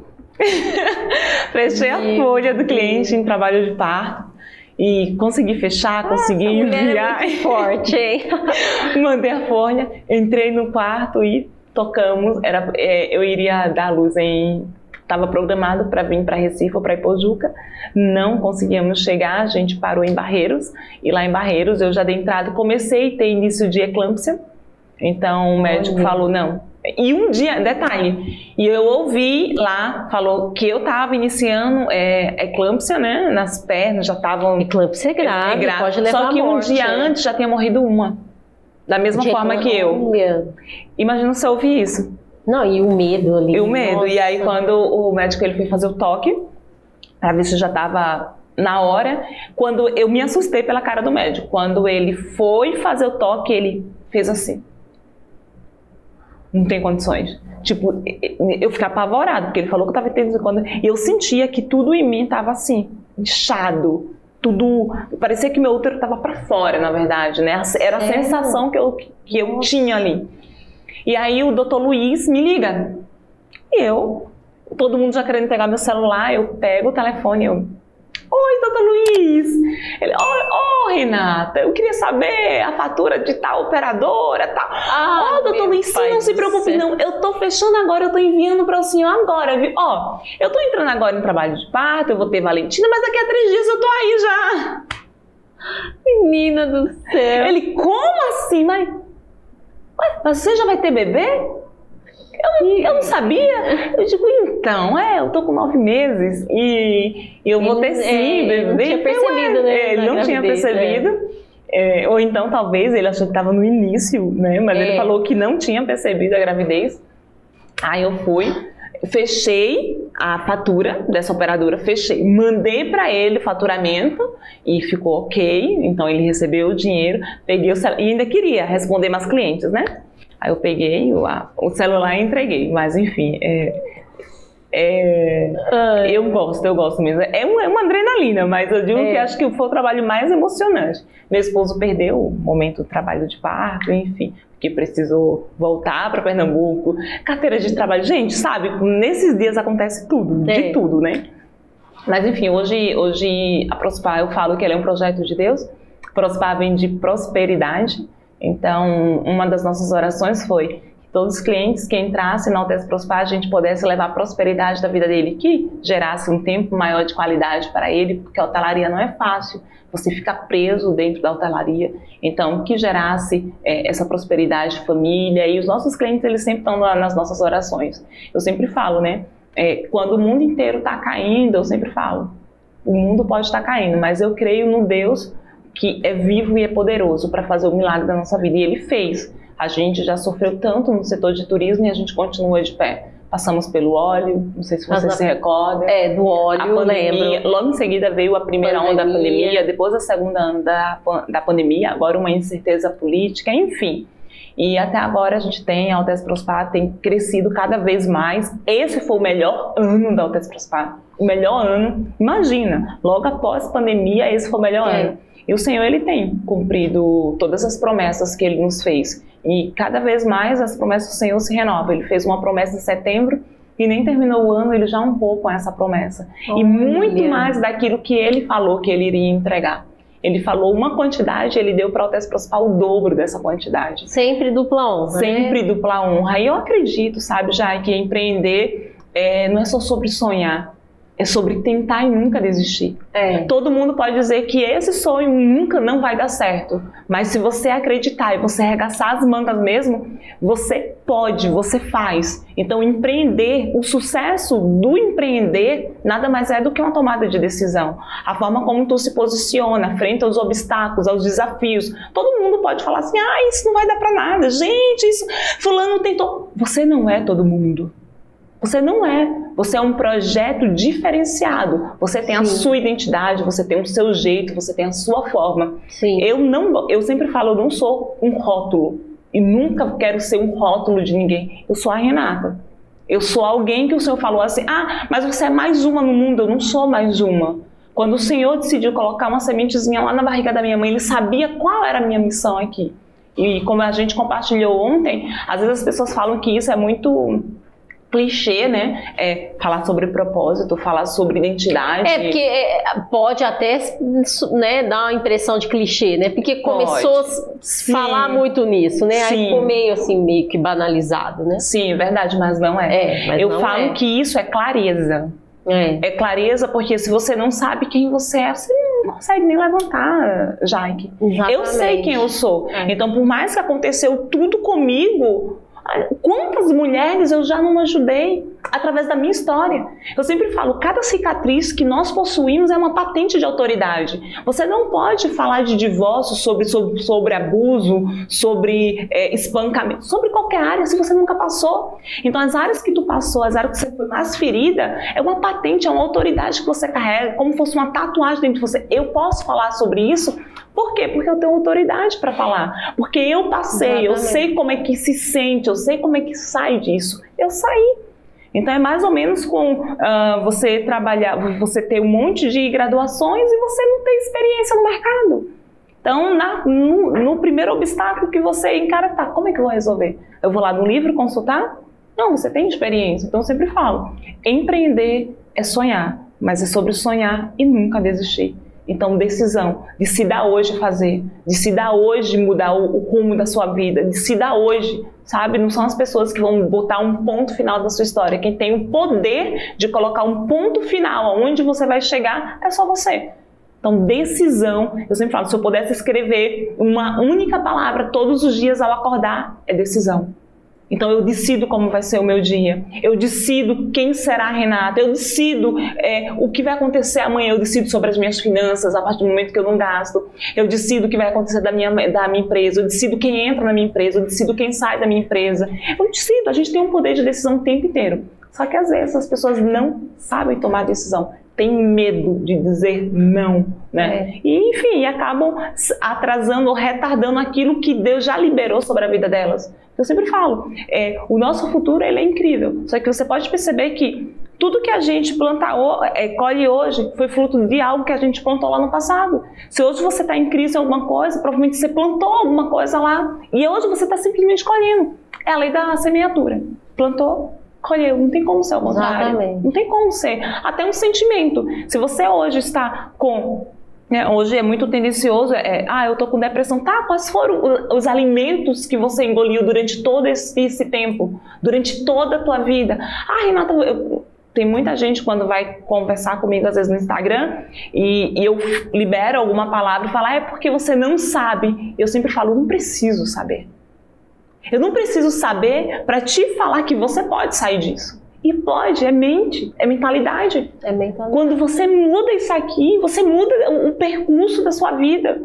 Fechei a folha do cliente em trabalho de parto e consegui fechar, consegui enviar. É *laughs* forte, hein? *laughs* *laughs* Mandei a folha, entrei no quarto e tocamos. Era, é, eu iria dar luz em. Estava programado para vir para Recife ou para Ipojuca, não conseguíamos chegar, a gente parou em Barreiros, e lá em Barreiros eu já dei entrada, comecei a ter início de eclâmpsia, então o médico Olha. falou: não, e um dia, detalhe, e eu ouvi lá, falou que eu estava iniciando é, eclâmpsia, né, nas pernas, já estavam... Eclâmpsia é grave, é grave. pode levar Só que um morte, dia é. antes já tinha morrido uma, da mesma de forma que eu. Imagina se eu ouvi isso. Não, e o medo ali. E o medo, Nossa. e aí quando o médico ele foi fazer o toque, para ver se já estava na hora, quando eu me assustei pela cara do médico, quando ele foi fazer o toque, ele fez assim não tem condições. Tipo, eu fiquei apavorado, porque ele falou que eu tava tendo quando e eu sentia que tudo em mim tava assim, inchado, tudo, parecia que meu útero tava para fora, na verdade, né? Era a sensação que eu que eu tinha ali. E aí o doutor Luiz me liga. E eu, todo mundo já querendo pegar meu celular, eu pego o telefone, eu Oi, doutor Luiz. Ele, ô, oh, Renata, eu queria saber a fatura de tal operadora, tal. Ah, oh, doutor Luiz, sim, não se preocupe, céu. não. Eu tô fechando agora, eu tô enviando para o senhor agora, viu? Ó, oh, eu tô entrando agora em trabalho de parto, eu vou ter Valentina, mas daqui a três dias eu tô aí já. Menina do céu. Ele, como assim? Mas, ué, mas você já vai ter bebê? Eu, eu não sabia. Eu digo, então, é, eu tô com nove meses e eu vou ter sim, é, Não tinha percebido, né? É, ele não tinha percebido. Né? É, ou então, talvez, ele achou que estava no início, né? Mas ele é. falou que não tinha percebido a gravidez. Aí eu fui, fechei a fatura dessa operadora, fechei, mandei para ele o faturamento e ficou ok. Então ele recebeu o dinheiro, peguei o celular e ainda queria responder mais clientes, né? Aí eu peguei o, a, o celular e entreguei. Mas enfim, é, é, eu gosto, eu gosto mesmo. É uma, é uma adrenalina, mas eu digo é. que acho que foi o trabalho mais emocionante. Meu esposo perdeu o momento do trabalho de parto, enfim, porque precisou voltar para Pernambuco. Carteira de trabalho, gente, sabe? Nesses dias acontece tudo, de é. tudo, né? Mas enfim, hoje, hoje a Prospar, eu falo que ela é um projeto de Deus. Prospar vem de prosperidade. Então, uma das nossas orações foi que todos os clientes que entrassem na Altes Prospar, a gente pudesse levar a prosperidade da vida dele, que gerasse um tempo maior de qualidade para ele, porque a hotelaria não é fácil, você fica preso dentro da hotelaria. Então, que gerasse é, essa prosperidade de família, e os nossos clientes, eles sempre estão nas nossas orações. Eu sempre falo, né? É, quando o mundo inteiro está caindo, eu sempre falo, o mundo pode estar tá caindo, mas eu creio no Deus que é vivo e é poderoso para fazer o milagre da nossa vida. E ele fez. A gente já sofreu tanto no setor de turismo e a gente continua de pé. Passamos pelo óleo, não sei se você Mas, se recorda. É, do óleo, a pandemia, lembro. Logo em seguida veio a primeira pandemia. onda da pandemia, depois a segunda onda da, pandemia, agora uma incerteza política, enfim. E até agora a gente tem, a Altes Prospar tem crescido cada vez mais. Esse foi o melhor ano da Altes Prospar. O melhor ano. Imagina, logo após a pandemia, esse foi o melhor é. ano. E o Senhor ele tem cumprido todas as promessas que ele nos fez. E cada vez mais as promessas do Senhor se renovam. Ele fez uma promessa em setembro e nem terminou o ano, ele já honrou com essa promessa. Oh, e muito mais daquilo que ele falou que ele iria entregar. Ele falou uma quantidade, ele deu para o Prospar o dobro dessa quantidade. Sempre dupla honra. Né? Sempre né? dupla honra. E eu acredito, sabe, já que empreender é, não é só sobre sonhar, é sobre tentar e nunca desistir. É. Todo mundo pode dizer que esse sonho nunca não vai dar certo, mas se você acreditar e você arregaçar as mangas mesmo, você pode, você faz. Então, empreender, o sucesso do empreender nada mais é do que uma tomada de decisão. A forma como tu se posiciona frente aos obstáculos, aos desafios. Todo mundo pode falar assim: "Ah, isso não vai dar para nada. Gente, isso fulano tentou". Você não é todo mundo. Você não é. Você é um projeto diferenciado. Você tem Sim. a sua identidade, você tem o seu jeito, você tem a sua forma. Sim. Eu não, eu sempre falo, eu não sou um rótulo e nunca quero ser um rótulo de ninguém. Eu sou a Renata. Eu sou alguém que o Senhor falou assim: "Ah, mas você é mais uma no mundo". Eu não sou mais uma. Quando o Senhor decidiu colocar uma sementezinha lá na barriga da minha mãe, ele sabia qual era a minha missão aqui. E como a gente compartilhou ontem, às vezes as pessoas falam que isso é muito clichê, né? É falar sobre propósito, falar sobre identidade. É, porque é, pode até né, dar uma impressão de clichê, né? Porque começou a falar muito nisso, né? Sim. Aí ficou meio assim, meio que banalizado, né? Sim, é verdade, mas não é. é Eu não falo é. que isso é clareza. É. é. clareza porque se você não sabe quem você é, você não consegue nem levantar, Jaque. Eu sei quem eu sou. É. Então, por mais que aconteceu tudo comigo, Quantas mulheres eu já não ajudei através da minha história? Eu sempre falo, cada cicatriz que nós possuímos é uma patente de autoridade. Você não pode falar de divórcio, sobre, sobre, sobre abuso, sobre é, espancamento, sobre qualquer área se você nunca passou. Então, as áreas que tu passou, as áreas que você foi mais ferida, é uma patente, é uma autoridade que você carrega, como fosse uma tatuagem dentro de você. Eu posso falar sobre isso Por quê? Porque eu tenho autoridade para falar. Porque eu passei, Exatamente. eu sei como é que se sente, eu sei como é que sai disso. Eu saí. Então é mais ou menos com uh, você trabalhar, você ter um monte de graduações e você não ter experiência no mercado. Então, na, no, no, primeiro obstáculo que você encara, tá, como é que eu vou resolver? Eu vou lá no livro consultar? Não, você tem experiência. Então, eu sempre falo, empreender é sonhar, mas é sobre sonhar e nunca desistir. Então, decisão de se dar hoje fazer, de se dar hoje mudar o, o rumo da sua vida, de se dar hoje, sabe? Não são as pessoas que vão botar um ponto final da sua história. Quem tem o poder de colocar um ponto final aonde você vai chegar é só você. Então, decisão, eu sempre falo, se eu pudesse escrever uma única palavra todos os dias ao acordar, é decisão. Então eu decido como vai ser o meu dia. Eu decido quem será a Renata. Eu decido é, o que vai acontecer amanhã. Eu decido sobre as minhas finanças a partir do momento que eu não gasto. Eu decido o que vai acontecer da minha, da minha empresa. Eu decido quem entra na minha empresa. Eu decido quem sai da minha empresa. Eu decido. A gente tem um poder de decisão o tempo inteiro. Só que às vezes as pessoas não sabem tomar decisão tem medo de dizer não, né? É. E enfim, acabam atrasando ou retardando aquilo que Deus já liberou sobre a vida delas. Eu sempre falo, é, o nosso futuro ele é incrível. Só que você pode perceber que tudo que a gente planta, é, colhe hoje foi fruto de algo que a gente plantou lá no passado. Se hoje você está em crise em alguma coisa, provavelmente você plantou alguma coisa lá e hoje você está simplesmente colhendo. É a lei da semeadura. Plantou, colheu. Não tem como ser ao contrário. Exatamente. Não tem como ser. Até um sentimento. Se você hoje está com né, hoje é muito tendencioso, é, ah, eu tô com depressão. Tá, quais foram os alimentos que você engoliu durante todo esse, esse tempo? Durante toda a tua vida? Ah, Renata, eu, tem muita gente quando vai conversar comigo, às vezes no Instagram, e, e eu libero alguma palavra e falo, ah, é porque você não sabe. Eu sempre falo, não preciso saber. Eu não preciso saber para te falar que você pode sair disso. E pode, é mente, é mentalidade. É mentalidade. Quando você muda isso aqui, você muda o percurso da sua vida.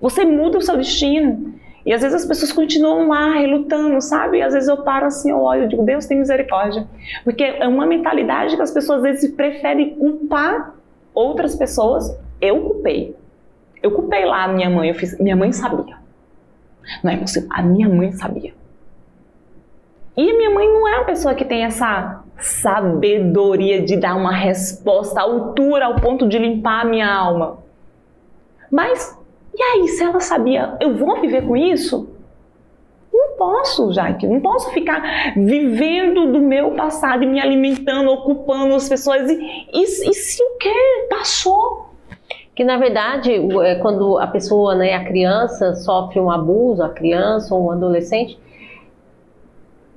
Você muda o seu destino. E às vezes as pessoas continuam lá relutando, sabe? E às vezes eu paro assim, eu olho e digo, Deus tem misericórdia. Porque é uma mentalidade que as pessoas às vezes preferem culpar outras pessoas. Eu culpei. Eu culpei lá a minha mãe, eu fiz, minha mãe sabia. Não é possível. A minha mãe sabia. E a minha mãe não é uma pessoa que tem essa sabedoria de dar uma resposta à altura ao ponto de limpar a minha alma. Mas, e aí, se ela sabia, eu vou viver com isso? Não posso, Jaque, não posso ficar vivendo do meu passado e me alimentando, ocupando as pessoas. E, e, e se o que? Passou que na verdade é, quando a pessoa, né, a criança sofre um abuso, a criança ou um adolescente,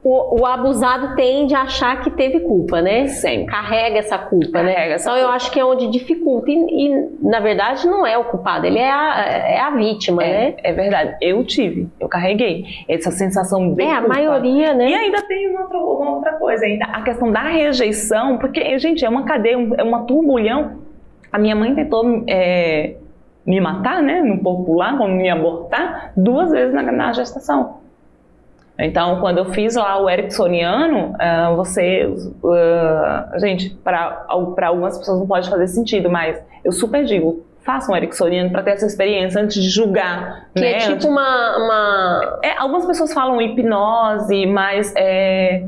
o, o, abusado tende a achar que teve culpa, né? Sempre. Carrega essa culpa, né? Carrega né? Essa então culpa. eu acho que é onde dificulta. E, e, na verdade não é o culpado, ele é a, é a vítima, é, né? É verdade. Eu tive, eu carreguei essa sensação bem. É, a maioria, né? E ainda tem uma outra, uma outra coisa ainda, a questão da rejeição, porque, gente, é uma cadeia, é uma turbulhão. A minha mãe tentou. É, me matar, né, no popular, como me abortar, duas vezes na, na gestação. Então, quando eu fiz lá o ericksoniano, uh, você, uh, gente, para algumas pessoas não pode fazer sentido, mas eu super digo, faça um ericksoniano para ter essa experiência antes de julgar. Que né? é tipo uma, uma... É, algumas pessoas falam hipnose, mas é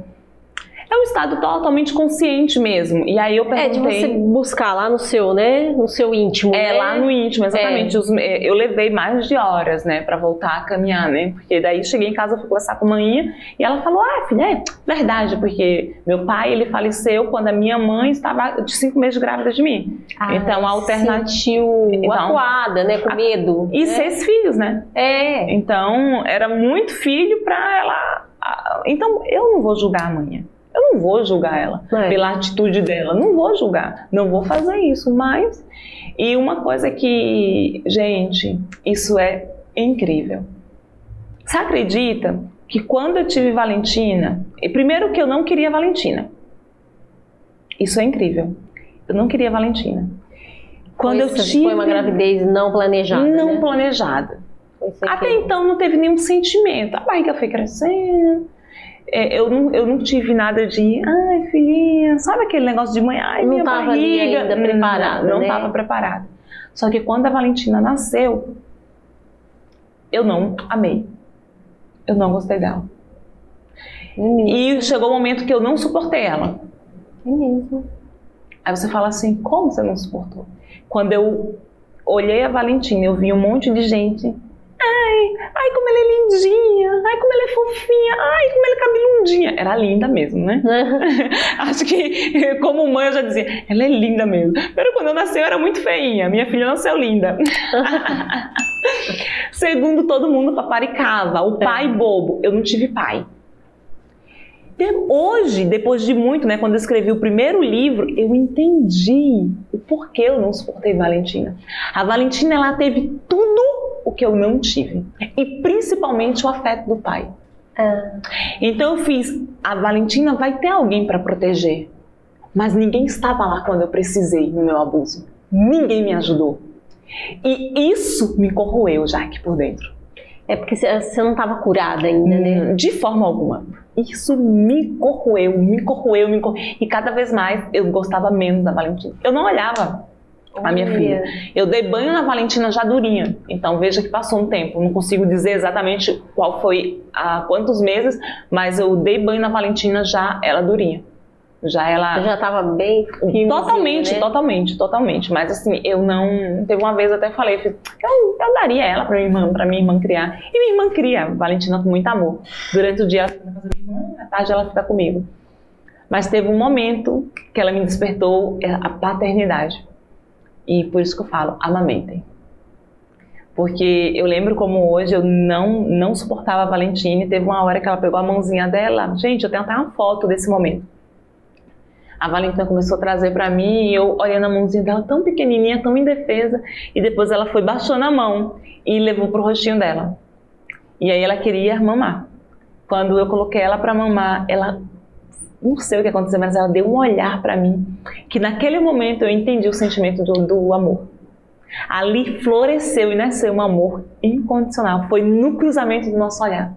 é um estado totalmente consciente mesmo. E aí eu perguntei... É, de você buscar lá no seu, né? No seu íntimo, É, né? lá no íntimo, exatamente. É. É, eu levei mais de horas, né? Pra voltar a caminhar, né? Porque daí cheguei em casa, fui conversar com a mãe e ela falou, ah, filha, é verdade, porque meu pai, ele faleceu quando a minha mãe estava de cinco meses grávida de mim. Ah, então, a alternativa... Então, acuada, né? Com medo. E né? seis filhos, né? É. Então, era muito filho pra ela... Então, eu não vou julgar a mãe. Eu não vou julgar ela é. pela atitude dela, não vou julgar, não vou fazer isso, mas. E uma coisa que, gente, isso é incrível. Você acredita que quando eu tive Valentina, primeiro que eu não queria Valentina. Isso é incrível. Eu não queria Valentina. Quando foi, eu tive foi uma gravidez não planejada. Não né? planejada. Até então não teve nenhum sentimento. A barriga foi crescendo, é, eu, não, eu não tive nada de, ai, filhinha, sabe aquele negócio de mãe, ai, não minha tava barriga. ainda preparada, Não né? estava preparada. Só que quando a Valentina nasceu, Eu não amei. Eu não gostei dela. É E chegou o momento que eu não suportei ela. É mesmo. Aí você fala assim, como você não suportou? Quando eu olhei a Valentina, eu vi um monte de gente. Ai, ai, como ela é lindinha, ai, como ela é fofinha, ai, como ela é cabeludinha. Era linda mesmo, né? *laughs* Acho que, como mãe, eu já dizia, ela é linda mesmo. Pero quando eu nasci, eu era muito feinha. Minha filha nasceu linda. *laughs* Segundo todo mundo, paparicava. O pai bobo. Eu não tive pai. Hoje, depois de muito, né, quando eu escrevi o primeiro livro, eu entendi o porquê eu não suportei Valentina. A Valentina, ela teve tudo o que eu não tive. E principalmente o afeto do pai. Ah, Então eu fiz, a Valentina vai ter alguém para proteger. Mas ninguém estava lá quando eu precisei no meu abuso. Ninguém me ajudou. E isso me corroeu já aqui por dentro. É porque você você não estava curada ainda, né? De forma alguma. Isso me corroeu, me corroeu, me corroeu. E cada vez mais eu gostava menos da Valentina. Eu não olhava a minha filha. Eu dei banho na Valentina já durinha. Então veja que passou um tempo. Não consigo dizer exatamente qual foi há quantos meses, mas eu dei banho na Valentina já ela durinha. Já ela Eu já estava bem Totalmente, né? totalmente, totalmente. Mas assim, eu não. Teve uma vez eu até falei, eu, eu daria ela pra minha irmã, pra minha irmã criar. E minha irmã cria, Valentina com muito amor. Durante o dia ela fica minha irmã, à tarde ela fica comigo. Mas teve um momento que ela me despertou é, a paternidade. E por isso que eu falo, amamentem. Porque eu lembro como hoje eu não, não suportava a Valentina e teve uma hora que ela pegou a mãozinha dela. Gente, eu tenho até uma foto desse momento. A Valentina começou a trazer pra mim e eu olhando a mãozinha dela tão pequenininha, tão indefesa, e depois ela foi baixando a mão e levou pro rostinho dela. E aí ela queria mamar. Quando eu coloquei ela pra mamar, ela não sei o que aconteceu, mas ela deu um olhar pra mim que naquele momento eu entendi o sentimento do, do amor. Ali floresceu e nasceu um amor incondicional. Foi no cruzamento do nosso olhar.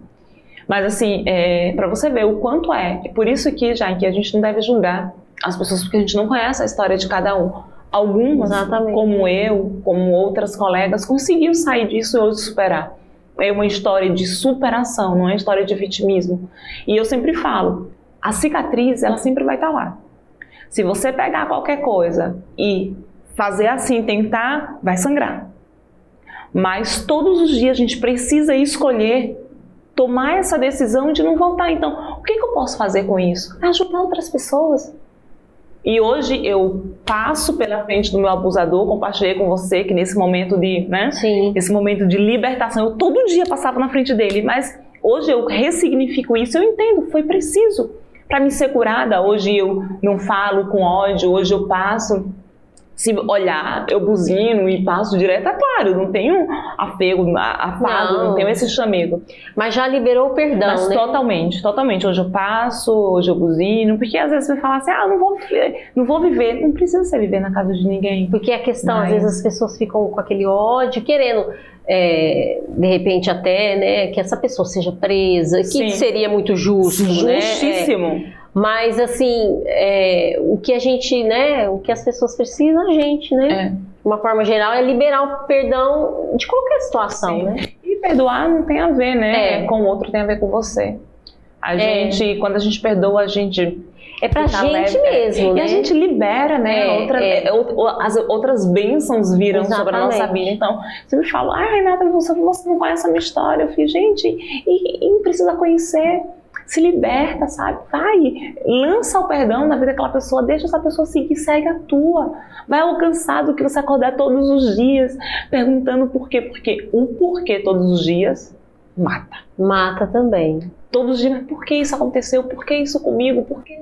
Mas assim, é, para você ver o quanto é. É por isso que, já que a gente não deve julgar as pessoas porque a gente não conhece a história de cada um. Algumas, Exatamente. como eu, como outras colegas, conseguiram sair disso e hoje superar. É uma história de superação, não é uma história de vitimismo. E eu sempre falo, a cicatriz, ela sempre vai estar lá. Se você pegar qualquer coisa e fazer assim, tentar, vai sangrar. Mas todos os dias a gente precisa escolher tomar essa decisão de não voltar. Então, o que, que eu posso fazer com isso? Ajudar outras pessoas. E hoje eu passo pela frente do meu abusador, compartilhei com você que nesse momento de, né, Sim. esse momento de libertação, eu todo dia passava na frente dele, mas hoje eu ressignifico isso, eu entendo, foi preciso para me ser curada. Hoje eu não falo com ódio, hoje eu passo se olhar, eu buzino e passo direto, é claro, não tenho apego, afago, não, Não. tenho esse chamego. Mas já liberou o perdão, Mas né? totalmente, totalmente. Hoje eu passo, hoje eu buzino, porque às vezes você fala assim, ah, não vou viver, não vou viver, não precisa você viver na casa de ninguém. Porque a questão, às Mas- vezes as pessoas ficam com aquele ódio, querendo, é, de repente até, né, que essa pessoa seja presa, que Sim. seria muito justo, né? É, Justíssimo. mas assim, é, o que a gente, né, o que as pessoas precisam, a gente, né? É. De uma forma geral, é liberar o perdão de qualquer situação, Sim. né? E perdoar não tem a ver, né? É. Com o outro tem a ver com você. A gente, quando a gente perdoa, a gente É pra fica gente leve, mesmo, E né? a gente libera, né? É, Outra- é. é, as outras bênçãos viram sobre a nossa Exatamente. vida. Então, você me fala, ah, Renata, você, você não conhece a minha história. Eu fiz, gente, e, e não precisa conhecer. Se liberta, sabe? Vai, lança o perdão na vida daquela pessoa, deixa essa pessoa seguir, segue a tua. Vai alcançar do que você acordar todos os dias, perguntando por quê. Porque o porquê todos os dias mata Mata também. todos os dias, mas por que isso aconteceu? Por que isso comigo? Por que.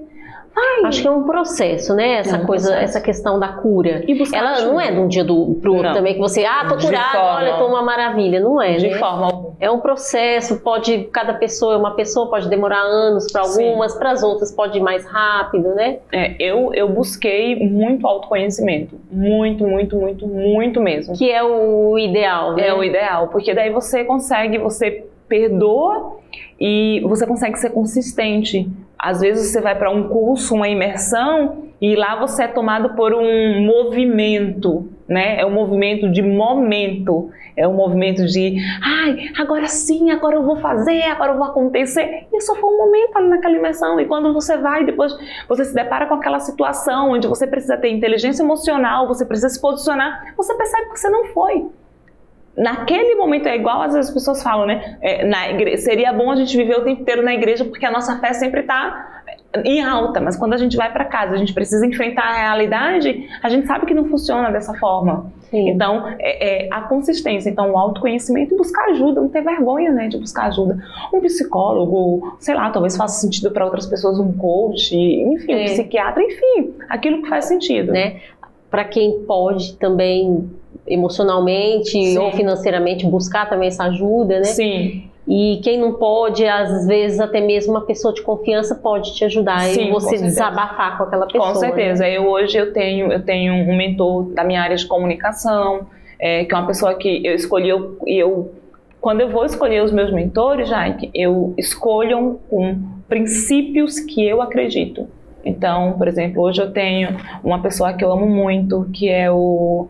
Vai! Acho que é um processo, né? Essa É um coisa, processo. essa questão da cura. E buscar Ela ajuda. não é de um dia do, pro outro Não. também que você, ah, tô curada, olha, tô uma maravilha. Não é, de né? forma alguma. É um processo, pode, cada pessoa é uma pessoa, pode demorar anos para algumas, para as outras pode ir mais rápido, né? É, eu, eu busquei muito autoconhecimento. Muito, muito, muito, muito mesmo. Que é o ideal, né? É o ideal, porque daí você consegue, você perdoa e você consegue ser consistente. Às vezes você vai para um curso, uma imersão, e lá você é tomado por um movimento, né? É um movimento de momento, é um movimento de, ai, agora sim, agora eu vou fazer, agora eu vou acontecer. E só foi um momento ali naquela imersão. E quando você vai, depois você se depara com aquela situação onde você precisa ter inteligência emocional, você precisa se posicionar, você percebe que você não foi naquele momento é igual às vezes as pessoas falam, né? É, na igreja, seria bom a gente viver o tempo inteiro na igreja porque a nossa fé sempre está em alta, mas quando a gente vai para casa, a gente precisa enfrentar a realidade, a gente sabe que não funciona dessa forma. Sim. Então, é, é, a consistência, então o autoconhecimento e buscar ajuda, não ter vergonha, né, de buscar ajuda. Um psicólogo, sei lá, talvez faça sentido para outras pessoas um coach, enfim, é. um psiquiatra, enfim, aquilo que faz sentido. Né? Para quem pode também emocionalmente Sim. ou financeiramente buscar também essa ajuda, né? Sim. E quem não pode, às vezes até mesmo uma pessoa de confiança pode te ajudar Sim, e você com desabafar com aquela pessoa. Com certeza. Né? Eu hoje eu tenho eu tenho um mentor da minha área de comunicação, é, que é uma pessoa que eu escolhi eu, eu quando eu vou escolher os meus mentores, Jaike, eu escolho com princípios que eu acredito. Então, por exemplo, hoje eu tenho uma pessoa que eu amo muito, que é o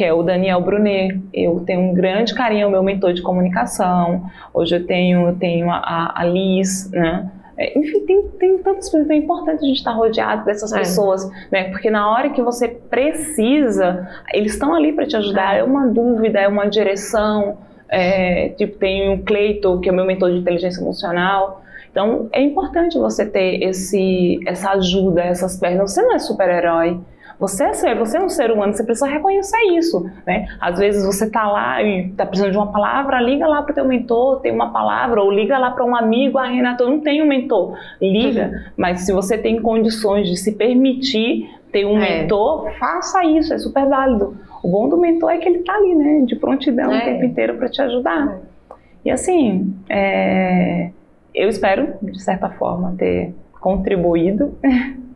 que é o Daniel Brunet. Eu tenho um grande carinho ao meu mentor de comunicação. Hoje eu tenho, tenho a, a Liz, né? É, enfim, tem, tem tantas pessoas. É importante a gente estar rodeado dessas é. pessoas, né? Porque na hora que você precisa, eles estão ali para te ajudar. É uma dúvida, é uma direção. É, tipo, tem o Cleito, que é o meu mentor de inteligência emocional. Então, é importante você ter esse, essa ajuda, essas pernas. Você não é super-herói. Você é ser, você é um ser humano, você precisa reconhecer isso, né? Às vezes você tá lá e tá precisando de uma palavra, liga lá pro teu mentor, tem uma palavra, ou liga lá para um amigo, ah, Renato, eu não tenho um mentor. Liga, uhum. mas se você tem condições de se permitir ter um é. mentor, faça isso, é super válido. O bom do mentor é que ele tá ali, né, de prontidão é. o tempo inteiro para te ajudar. É. E assim, é, eu espero, de certa forma, ter contribuído *laughs*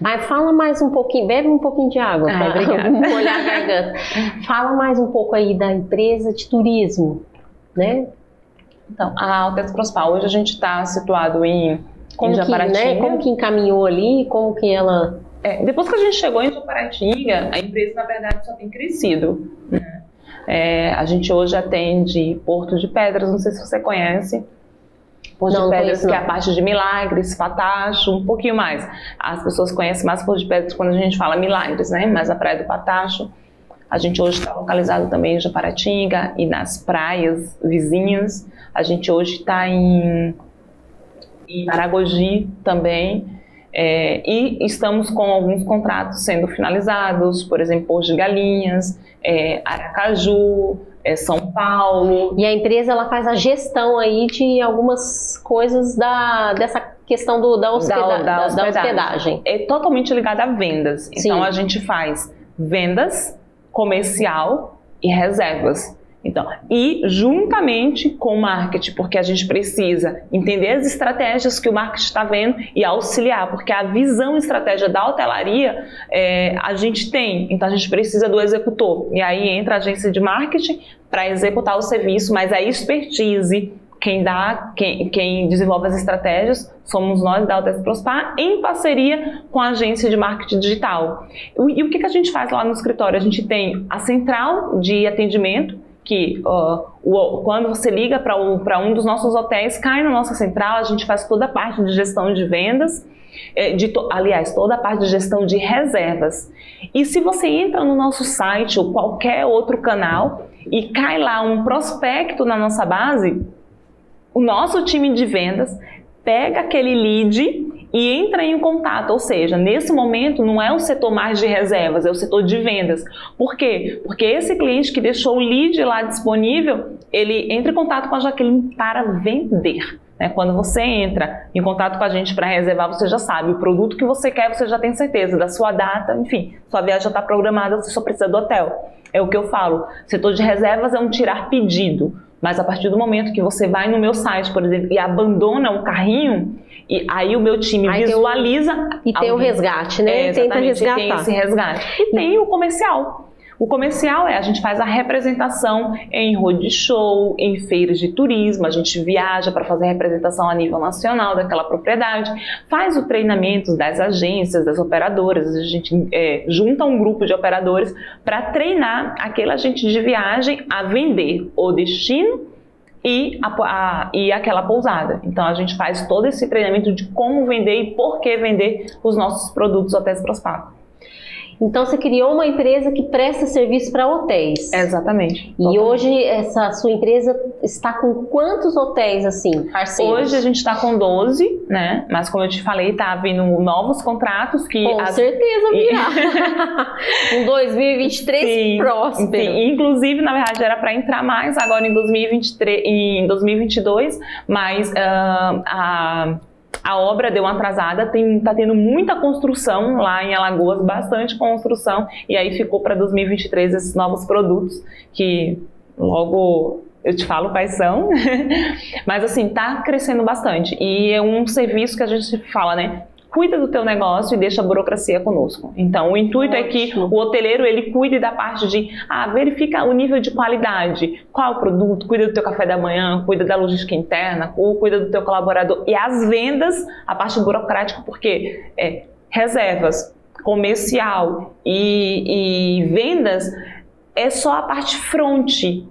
Mas fala mais um pouquinho, bebe um pouquinho de água, ah, *laughs* obrigada. molhar a garganta. Fala mais um pouco aí da empresa de turismo, né? Então, a Altes Prospal, hoje a gente está situado em, como em Japaratinga. Que, né, como que encaminhou ali, como que ela... É, depois que a gente chegou em Japaratinga, a empresa, na verdade, só tem crescido. Né? É, a gente hoje atende Porto de Pedras, não sei se você conhece, Porto não, de Pedras, que é a parte de Milagres, Patacho, um pouquinho mais. As pessoas conhecem mais Porto de Pedras quando a gente fala Milagres, né? Mas a Praia do Patacho. A gente hoje está localizado também em Japaratinga e nas praias vizinhas. A gente hoje está em, em Maragogi também. É, e estamos com alguns contratos sendo finalizados, por exemplo, Porto de Galinhas, é, Aracaju, é São Paulo. E a empresa ela faz a gestão aí de algumas coisas da, dessa questão do, da, hospeda da, da, hospedagem. da, hospedagem. É totalmente ligada a vendas. Sim. Então a gente faz vendas, comercial e reservas. Então, e juntamente com o marketing, porque a gente precisa entender as estratégias que o marketing está vendo e auxiliar, porque a visão e estratégia da hotelaria é, a gente tem, então a gente precisa do executor. E aí entra a agência de marketing para executar o serviço, mas a expertise, quem dá, quem, quem desenvolve as estratégias, somos nós da Altes Prospar, em parceria com a agência de marketing digital. E, e o que, que a gente faz lá no escritório? A gente tem a central de atendimento, que uh, o, quando você liga para um, dos nossos hotéis, cai na nossa central, a gente faz toda a parte de gestão de vendas, eh, de to, aliás, toda a parte de gestão de reservas. E se você entra no nosso site ou qualquer outro canal e cai lá um prospecto na nossa base, o nosso time de vendas pega aquele lead e entra em contato, ou seja, nesse momento não é o setor mais de reservas, é o setor de vendas. Por quê? Porque esse cliente que deixou o lead lá disponível, ele entra em contato com a Jaqueline para vender. Né? Quando você entra em contato com a gente para reservar, você já sabe o produto que você quer, você já tem certeza da sua data, enfim, sua viagem já está programada, você só precisa do hotel. É o que eu falo. Setor de reservas é um tirar pedido. Mas a partir do momento que você vai no meu site, por exemplo, e abandona o carrinho, e aí o meu time aí visualiza. Tem o, e tem o resgate, né? É, Tenta resgatar. Tem esse resgate. E tem o comercial. O comercial é a gente faz a representação em roadshow, em feiras de turismo, a gente viaja para fazer representação a nível nacional daquela propriedade, faz o treinamento das agências, das operadoras, a gente é, junta um grupo de operadores para treinar aquele agente de viagem a vender o destino e, a, a, e aquela pousada. Então a gente faz todo esse treinamento de como vender e por que vender os nossos produtos hotéis Prospaco. Então você criou uma empresa que presta serviço para hotéis. Exatamente. E hoje essa sua empresa está com quantos hotéis assim, parceiros? Hoje a gente está com 12, né? Mas como eu te falei, tá vindo novos contratos que com as... certeza virá. *laughs* um 2023 sim, próspero. Sim. Inclusive, na verdade, era para entrar mais agora em 2023, em 2022, mas uh, a a obra deu uma atrasada, tem, tá tendo muita construção lá em Alagoas, bastante construção, e aí ficou para 2023 esses novos produtos que logo eu te falo quais são, *laughs* mas assim, tá crescendo bastante e é um serviço que a gente fala, né? Cuida do teu negócio e deixa a burocracia conosco. Então, o intuito Ótimo. é que o hoteleiro ele cuide da parte de ah, verifica o nível de qualidade, qual o produto, cuida do teu café da manhã, cuida da logística interna, ou cuida do teu colaborador e as vendas, a parte burocrática, porque é reservas, comercial e, e vendas é só a parte front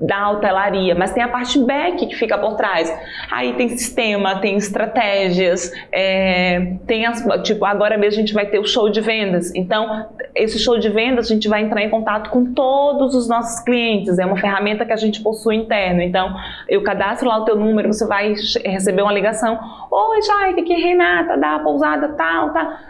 da hotelaria, mas tem a parte back que fica por trás. Aí tem sistema, tem estratégias, é, tem as, tipo, agora mesmo a gente vai ter o show de vendas. Então, esse show de vendas a gente vai entrar em contato com todos os nossos clientes. É uma ferramenta que a gente possui interno. Então, eu cadastro lá o teu número, você vai receber uma ligação. Oi, Jaique, aqui é Renata, da pousada tal, tá.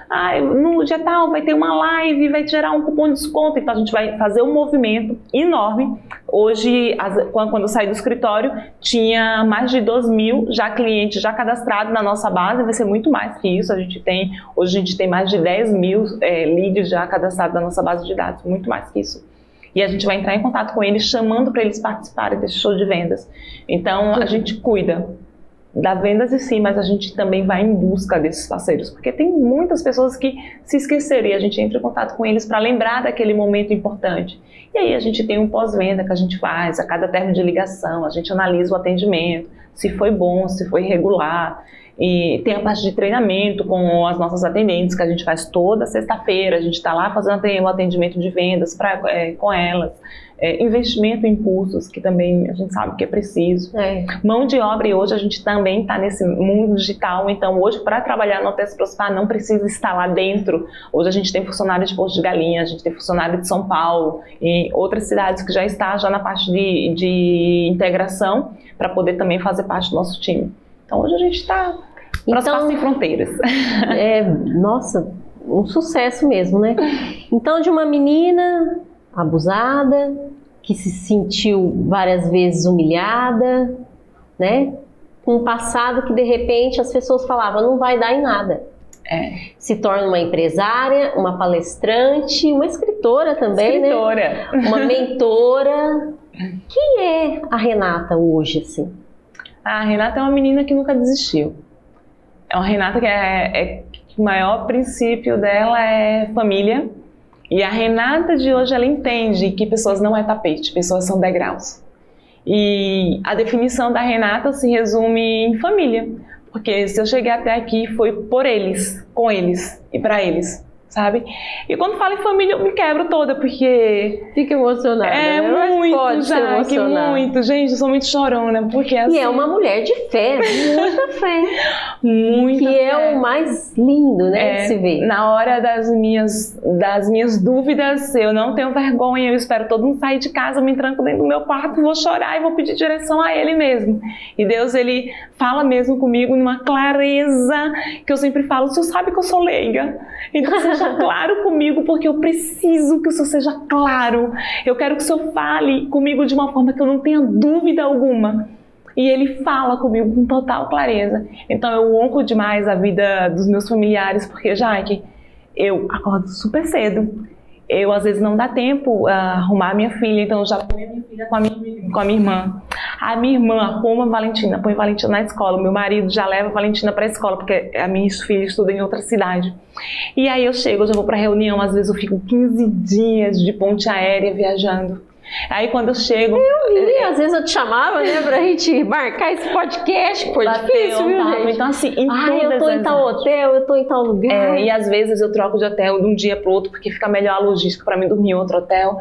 No dia tal vai ter uma live, vai gerar um cupom de desconto. Então, a gente vai fazer um movimento enorme. Hoje, as, quando eu saí do escritório, tinha mais de 2 mil já clientes já cadastrados na nossa base, vai ser muito mais que isso. A gente tem, hoje a gente tem mais de 10 mil é, leads já cadastrados na nossa base de dados, muito mais que isso. E a gente vai entrar em contato com eles, chamando para eles participarem desse show de vendas. Então, a gente cuida da vendas em si, mas a gente também vai em busca desses parceiros, porque tem muitas pessoas que se esqueceram e a gente entra em contato com eles para lembrar daquele momento importante. E aí a gente tem um pós-venda que a gente faz, a cada término de ligação, a gente analisa o atendimento, se foi bom, se foi regular. E tem a parte de treinamento com as nossas atendentes, que a gente faz toda sexta-feira. A gente está lá fazendo o atendimento de vendas pra, é, com elas. É, investimento em cursos, que também a gente sabe que é preciso. É. Mão de obra, e hoje a gente também está nesse mundo digital, então hoje para trabalhar no Hotéis Prosper não precisa estar lá dentro. Hoje a gente tem funcionário de Porto de Galinha, a gente tem funcionário de São Paulo e outras cidades que já está já na parte de, de integração para poder também fazer parte do nosso time. Então hoje a gente está então, sem fronteiras. *laughs* É, nossa, um sucesso mesmo, né? Então, de uma menina abusada, que se sentiu várias vezes humilhada, né? Com um passado que de repente as pessoas falavam não vai dar em nada. É. Se torna uma empresária, uma palestrante, uma escritora também, né? escritora. né? Uma mentora. Quem é a Renata hoje, assim? A Renata é uma menina que nunca desistiu. É uma Renata que é, é o maior princípio dela é família e a Renata de hoje, ela entende que pessoas não é tapete, pessoas são degraus. E a definição da Renata se resume em família, porque se eu cheguei até aqui foi por eles, com eles e para eles sabe? E quando falo em família, eu me quebro toda, porque. Fica emocionada. É né? muito, já, que muito. Gente, eu sou muito chorona, porque assim. E é assim uma mulher de fé, muita fé. *laughs* Muita Que fé. é o mais lindo, né, é, de se ver. Na hora das minhas, das minhas dúvidas, eu não tenho vergonha, eu espero todo mundo sair de casa, eu me tranco dentro do meu quarto, vou chorar e vou pedir direção a Ele mesmo. E Deus, Ele fala mesmo comigo numa clareza que eu sempre falo: o Senhor sabe que eu sou leiga. Então, seja seja claro comigo, porque eu preciso que o Senhor seja claro. Eu quero que o Senhor fale comigo de uma forma que eu não tenha dúvida alguma. E ele fala comigo com total clareza. Então eu honro demais a vida dos meus familiares, porque já que eu acordo super cedo. Eu às vezes não dá tempo a arrumar minha filha, então eu já ponho a minha filha com a minha, com a minha irmã. A minha irmã arruma Valentina, põe Valentina na escola. Meu marido já leva Valentina para a escola, porque a minha filha estuda em outra cidade. E aí eu chego, eu já vou para reunião, às vezes eu fico 15 dias de ponte aérea viajando. Aí quando eu chego. Eu vi, é, às vezes eu te chamava, né, pra gente marcar esse podcast, que foi bateu, difícil, viu, gente? Então, assim, em ah, eu tô em tal hotel, eu tô em tal lugar. É, e às vezes eu troco de hotel de um dia pro outro, porque fica melhor a logística para mim dormir em outro hotel.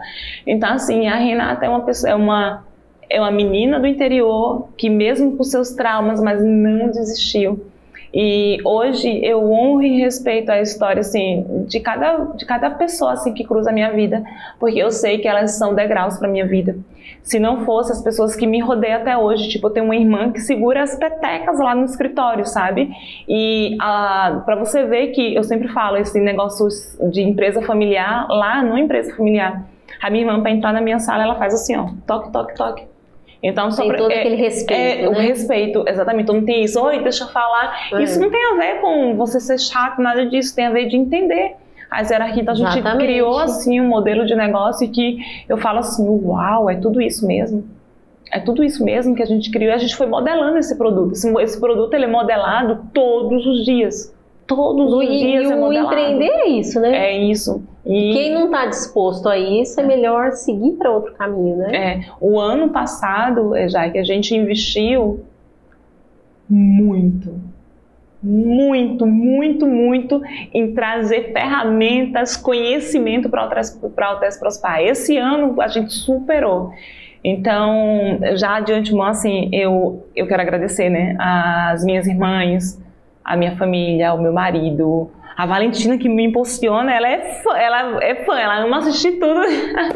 Então, assim, a Renata é uma pessoa, é uma, é uma menina do interior que, mesmo com seus traumas, mas não desistiu e hoje eu honro e respeito a história assim de cada de cada pessoa assim que cruza a minha vida, porque eu sei que elas são degraus para minha vida. Se não fosse as pessoas que me rodeiam até hoje, tipo, eu tenho uma irmã que segura as petecas lá no escritório, sabe? E para você ver que eu sempre falo esse negócio de empresa familiar, lá no empresa familiar, a minha irmã para entrar na minha sala, ela faz assim, ó, toque, toque, toque. Então, tem todo é, aquele respeito. É, né? o respeito, exatamente. Então não tem isso, oi, deixa eu falar. É. Isso não tem a ver com você ser chato, nada disso, tem a ver de entender as hierarquias. Então, a gente Exatamente. criou assim um modelo de negócio que eu falo assim, uau, é tudo isso mesmo. É tudo isso mesmo que a gente criou. A gente foi modelando esse produto. Esse, esse produto ele é modelado todos os dias. Todos os e, dias e é modelado. empreender é isso, né? É isso. E quem não está disposto a isso, é melhor seguir para outro caminho, né? É. O ano passado, já que a gente investiu muito, muito, muito, muito em trazer ferramentas, conhecimento para o Teste Prospar. Esse ano a gente superou. Então, já de antemão, assim, eu, eu quero agradecer, né, as minhas irmãs, a minha família, o meu marido, a Valentina que me impulsiona, ela é fã, ela é fã, ela ama assistir tudo.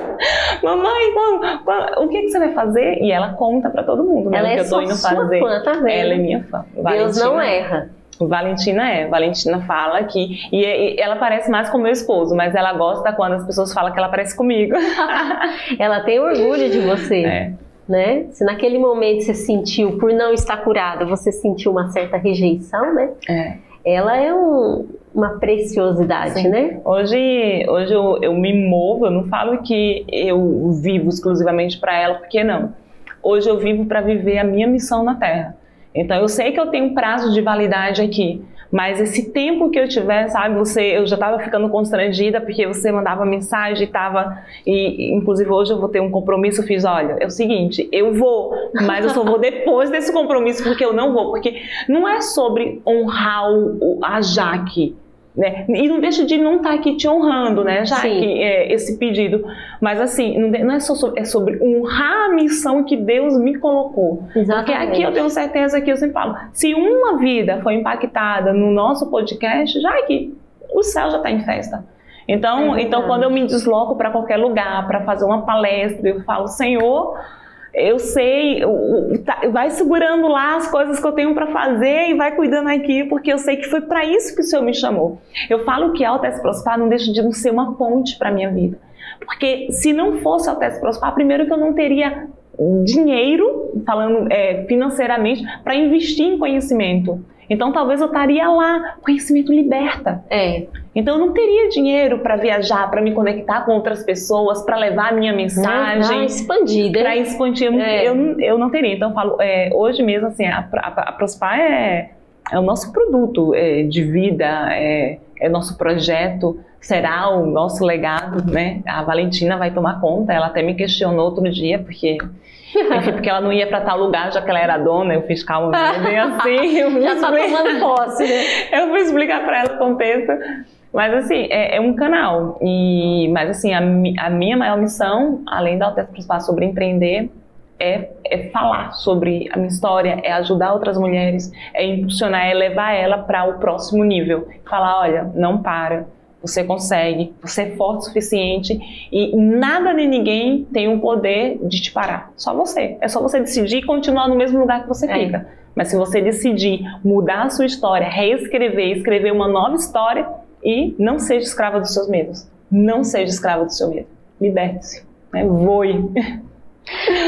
*laughs* Mamãe, quando, quando, o que, que você vai fazer? E ela conta para todo mundo, né? Ela o que é eu tô indo fazer. Fã, tá vendo? Ela é minha fã. Valentina, Deus não erra. Valentina é. Valentina fala que. E, e, ela parece mais com meu esposo, mas ela gosta quando as pessoas falam que ela parece comigo. *laughs* ela tem orgulho de você. É. Né? Se naquele momento você sentiu, por não estar curada, você sentiu uma certa rejeição, né? É. Ela é um, uma preciosidade, Sim. né? Hoje, hoje eu, eu me movo, eu não falo que eu vivo exclusivamente para ela, porque não. Hoje eu vivo para viver a minha missão na Terra. Então eu sei que eu tenho um prazo de validade aqui. Mas esse tempo que eu tiver, sabe, você, eu já estava ficando constrangida porque você mandava mensagem, estava e inclusive hoje eu vou ter um compromisso, fiz, olha, é o seguinte, eu vou, mas eu só vou depois desse compromisso porque eu não vou, porque não é sobre honrar o, a Jaque, né? E não deixa de não estar tá aqui te honrando, né, já que é, esse pedido. Mas assim, não é só sobre, é sobre honrar a missão que Deus me colocou. Exatamente. Porque aqui eu tenho certeza que eu sempre falo, se uma vida foi impactada no nosso podcast, já que o céu já está em festa. Então, é então quando eu me desloco para qualquer lugar para fazer uma palestra, eu falo, Senhor, eu sei, tá, vai segurando lá as coisas que eu tenho para fazer e vai cuidando aqui, porque eu sei que foi para isso que o Senhor me chamou. Eu falo que a Altesse Prospar não deixa de não ser uma ponte para minha vida. Porque se não fosse a Altesse Prospar, primeiro que eu não teria dinheiro, falando é, financeiramente, para investir em conhecimento. Então talvez eu estaria lá, conhecimento liberta. É. Então eu não teria dinheiro para viajar, para me conectar com outras pessoas, para levar a minha mensagem. Ah, expandida. Para expandir. É. Eu, eu não teria. Então eu falo, é, hoje mesmo, assim, a, a, a Prospar é, é o nosso produto é, de vida, é, é nosso projeto, será o nosso legado, né? A Valentina vai tomar conta. Ela até me questionou outro dia, porque enfim, porque ela não ia para tal lugar, já que ela era dona, eu fiz calma, bem *laughs* assim. Eu já tá tomando posse, né? Eu fui explicar para ela o contexto. Mas assim, é, é, um canal. E, mas assim, a, a minha maior missão, além da Alteza Principal sobre empreender, é, é, falar sobre a minha história, é ajudar outras mulheres, é impulsionar, é levar ela para o próximo nível. Falar, olha, não para, você consegue, você é forte o suficiente e nada nem ninguém tem o poder de te parar. Só você. É só você decidir continuar no mesmo lugar que você é. fica. Mas se você decidir mudar a sua história, reescrever, escrever uma nova história e não seja escrava dos seus medos. Não seja escrava do seu medo. Liberte-se. Né? Voe. *laughs*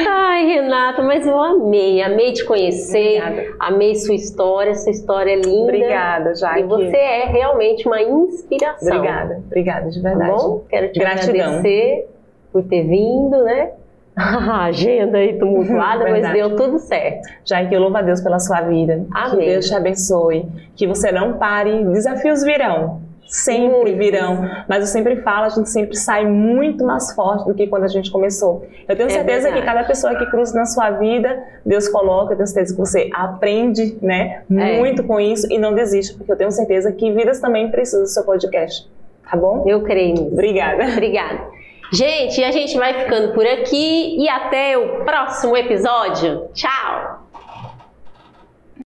Ai, Renata, mas eu amei, amei te conhecer, Obrigada. amei sua história, sua história é linda. Obrigada, Jaque. E você é realmente uma inspiração. Obrigada, obrigada, de Tá verdade. bom? Quero te Gratidão. agradecer por ter vindo, né? *laughs* A agenda aí tumultuada, mas deu tudo certo. Jaque, eu louvo a Deus pela sua vida. Amém. Que Deus te abençoe. Que você não pare. Desafios virão. Sempre virão. Mas eu sempre falo, a gente sempre sai muito mais forte do que quando a gente começou. Eu tenho É certeza que verdade. cada pessoa que cruza na sua vida, Deus coloca, eu tenho certeza que você aprende, né? É. Muito com isso e não desiste, porque eu tenho certeza que vidas também precisam do seu podcast. Tá bom? Eu creio nisso. Obrigada. Obrigada. Gente, a gente vai ficando por aqui e até o próximo episódio. Tchau!